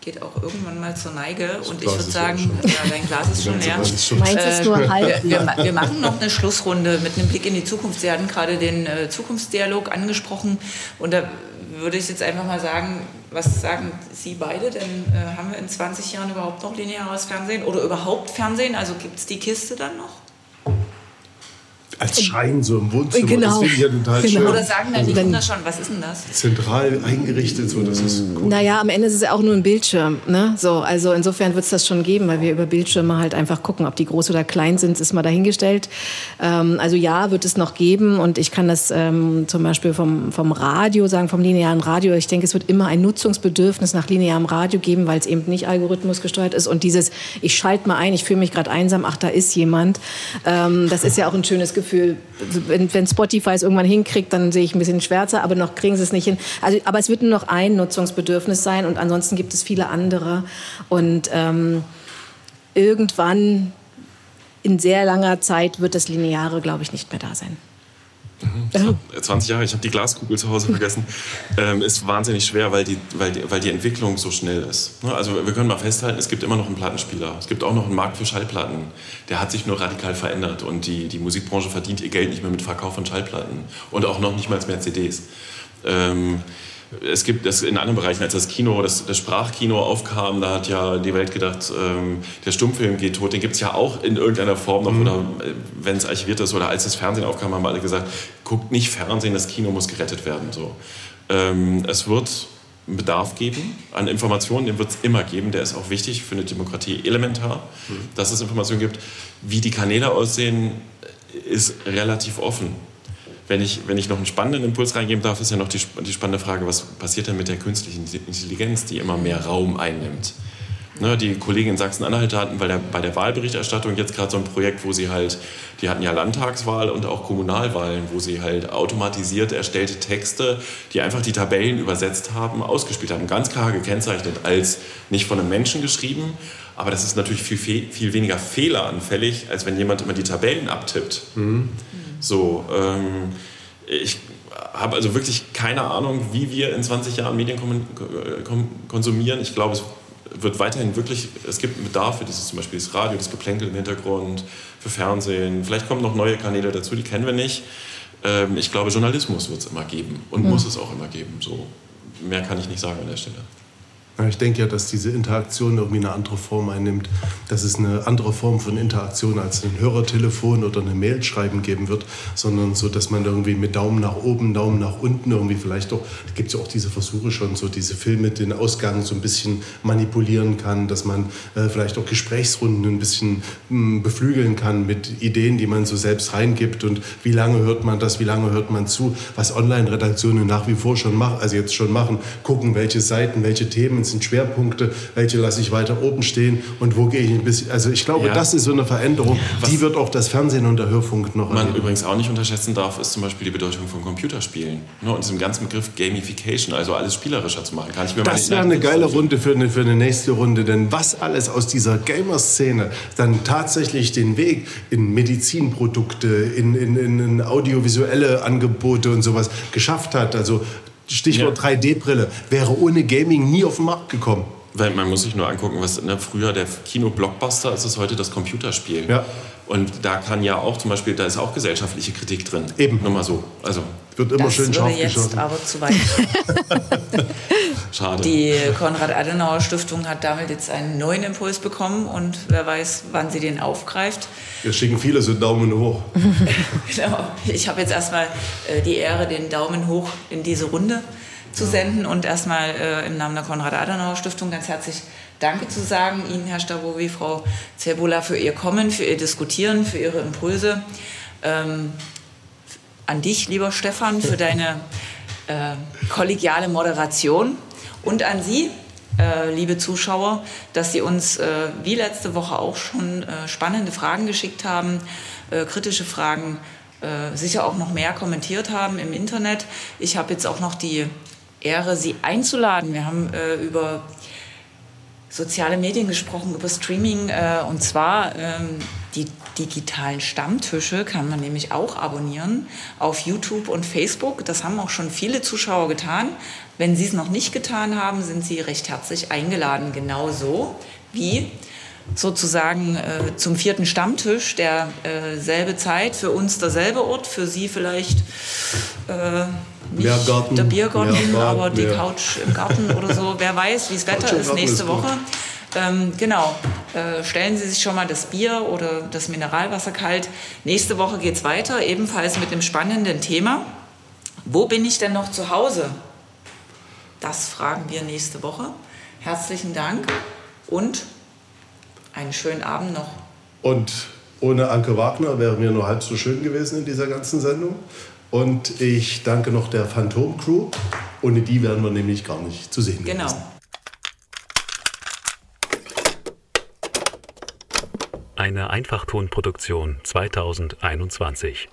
geht auch irgendwann mal zur Neige. Das und ich würde sagen, ja dein Glas ist schon leer. Meins ist nur Äh, halb. wir, wir, wir machen noch eine Schlussrunde mit einem Blick in die Zukunft. Sie hatten gerade den äh, Zukunftsdialog angesprochen und da würde ich jetzt einfach mal sagen, was sagen Sie beide? Denn äh, haben wir in 20 Jahren überhaupt noch lineares Fernsehen oder überhaupt Fernsehen? Also gibt es die Kiste dann noch? Als Schein so im Wohnzimmer. Genau. Das finde ich ja total Genau. schön. Oder sagen dann die Kinder schon, was ist denn das? Zentral eingerichtet, so das ist cool. Naja, am Ende ist es ja auch nur ein Bildschirm. Ne? So, also insofern wird es das schon geben, weil wir über Bildschirme halt einfach gucken, ob die groß oder klein sind, ist mal dahingestellt. Ähm, also ja, wird es noch geben und ich kann das ähm, zum Beispiel vom, vom Radio sagen, vom linearen Radio. Ich denke, es wird immer ein Nutzungsbedürfnis nach linearem Radio geben, weil es eben nicht algorithmusgesteuert ist. Und dieses, ich schalte mal ein, ich fühle mich gerade einsam, ach, da ist jemand. Ähm, das ist ja auch ein schönes Gefühl. Wenn, wenn Spotify es irgendwann hinkriegt, dann sehe ich ein bisschen schwärzer, aber noch kriegen sie es nicht hin. Also, aber es wird nur noch ein Nutzungsbedürfnis sein und ansonsten gibt es viele andere. Und ähm, irgendwann in sehr langer Zeit wird das Lineare, glaube ich, nicht mehr da sein. 20 Jahre, ich habe die Glaskugel zu Hause vergessen, ähm, ist wahnsinnig schwer, weil die, weil, die, weil die Entwicklung so schnell ist. Ne, Also wir können mal festhalten, es gibt immer noch einen Plattenspieler. Es gibt auch noch einen Markt für Schallplatten. Der hat sich nur radikal verändert und die, die Musikbranche verdient ihr Geld nicht mehr mit Verkauf von Schallplatten und auch noch nicht mal mehr CDs. Ähm, es gibt das in anderen Bereichen, als das Kino, das, das Sprachkino aufkam, da hat ja die Welt gedacht, ähm, der Stummfilm geht tot. Den gibt es ja auch in irgendeiner Form noch, oder äh, wenn es archiviert ist, oder als das Fernsehen aufkam, haben alle gesagt, guckt nicht Fernsehen, das Kino muss gerettet werden. So. Ähm, es wird einen Bedarf geben an Informationen, den wird es immer geben, der ist auch wichtig für eine Demokratie, elementar, dass es Informationen gibt. Wie die Kanäle aussehen, ist relativ offen. Wenn ich, wenn ich noch einen spannenden Impuls reingeben darf, ist ja noch die, die spannende Frage, was passiert denn mit der künstlichen Intelligenz, die immer mehr Raum einnimmt? Ne, die Kollegen in Sachsen-Anhalt hatten bei der, bei der Wahlberichterstattung jetzt gerade so ein Projekt, wo sie halt, die hatten ja Landtagswahl und auch Kommunalwahlen, wo sie halt automatisiert erstellte Texte, die einfach die Tabellen übersetzt haben, ausgespielt haben. Ganz klar gekennzeichnet als nicht von einem Menschen geschrieben, aber das ist natürlich viel, viel, viel weniger fehleranfällig, als wenn jemand immer die Tabellen abtippt. So, ähm, ich habe also wirklich keine Ahnung, wie wir in 20 Jahren Medien kom konsumieren. Ich glaube, es wird weiterhin wirklich, es gibt einen Bedarf für dieses zum Beispiel das Radio, das Geplänkel im Hintergrund, für Fernsehen. Vielleicht kommen noch neue Kanäle dazu, die kennen wir nicht. Ähm, ich glaube, Journalismus wird es immer geben und muss es auch immer geben. So, mehr kann ich nicht sagen an der Stelle. Ich denke ja, dass diese Interaktion irgendwie eine andere Form einnimmt, dass es eine andere Form von Interaktion als ein Hörertelefon oder eine Mail schreiben geben wird, sondern so, dass man irgendwie mit Daumen nach oben, Daumen nach unten irgendwie vielleicht auch, da gibt es ja auch diese Versuche schon, so diese Filme, den Ausgang so ein bisschen manipulieren kann, dass man äh, vielleicht auch Gesprächsrunden ein bisschen mh, beflügeln kann mit Ideen, die man so selbst reingibt und wie lange hört man das, wie lange hört man zu, was Online-Redaktionen nach wie vor schon machen, also jetzt schon machen, gucken, welche Seiten, welche Themen sind Schwerpunkte, welche lasse ich weiter oben stehen und wo gehe ich ein bisschen. Also ich glaube, Ja. das ist so eine Veränderung, Was- die wird auch das Fernsehen und der Hörfunk noch Man erleben. übrigens auch nicht unterschätzen darf, ist zum Beispiel die Bedeutung von Computerspielen. Ne, und diesem ganzen Begriff Gamification, also alles spielerischer zu machen. Kann ich mir Das wäre eine geile Runde für eine, für eine nächste Runde, denn was alles aus dieser Gamer-Szene dann tatsächlich den Weg in Medizinprodukte, in, in, in, in audiovisuelle Angebote und sowas geschafft hat, also Stichwort Ja. 3D-Brille, wäre ohne Gaming nie auf den Markt gekommen. Weil man muss sich nur angucken, was ne, früher der Kino-Blockbuster ist, ist heute das Computerspiel. Ja. Und da kann ja auch zum Beispiel, da ist auch gesellschaftliche Kritik drin. Eben. Nur mal so. Also, Wird immer das schön würde scharf jetzt geschossen. aber zu weit. schade. Die Konrad-Adenauer-Stiftung hat damit jetzt einen neuen Impuls bekommen und wer weiß, wann sie den aufgreift. Wir schicken viele so Daumen hoch. Genau. Ich habe jetzt erstmal äh, die Ehre, den Daumen hoch in diese Runde zu senden und erstmal äh, im Namen der Konrad-Adenauer-Stiftung ganz herzlich Danke zu sagen. Ihnen, Herr Stabowi, Frau Zerbola, für Ihr Kommen, für Ihr Diskutieren, für Ihre Impulse. Ähm, an dich, lieber Stefan, für deine äh, kollegiale Moderation und an Sie, äh, liebe Zuschauer, dass Sie uns äh, wie letzte Woche auch schon äh, spannende Fragen geschickt haben, äh, kritische Fragen, äh, sicher auch noch mehr kommentiert haben im Internet. Ich habe jetzt auch noch die Ehre, Sie einzuladen. Wir haben über soziale Medien gesprochen, über Streaming. Äh, und zwar ähm, die digitalen Stammtische kann man nämlich auch abonnieren auf YouTube und Facebook. Das haben auch schon viele Zuschauer getan. Wenn Sie es noch nicht getan haben, sind Sie recht herzlich eingeladen. Genauso wie sozusagen äh, zum vierten Stammtisch, derselbe äh, Zeit, für uns derselbe Ort, für Sie vielleicht äh, nicht Garten, der Biergarten, Bad, aber die mehr. Couch im Garten oder so. Wer weiß, wie das Wetter ist nächste ist. Woche. Ähm, genau, äh, stellen Sie sich schon mal das Bier oder das Mineralwasser kalt. Nächste Woche geht es weiter, ebenfalls mit dem spannenden Thema. Wo bin ich denn noch zu Hause? Das fragen wir nächste Woche. Herzlichen Dank und einen schönen Abend noch. Und ohne Anke Wagner wäre mir nur halb so schön gewesen in dieser ganzen Sendung. Und ich danke noch der Phantom Crew. Ohne die wären wir nämlich gar nicht zu sehen Genau. gewesen. Eine Einfachtonproduktion 2021.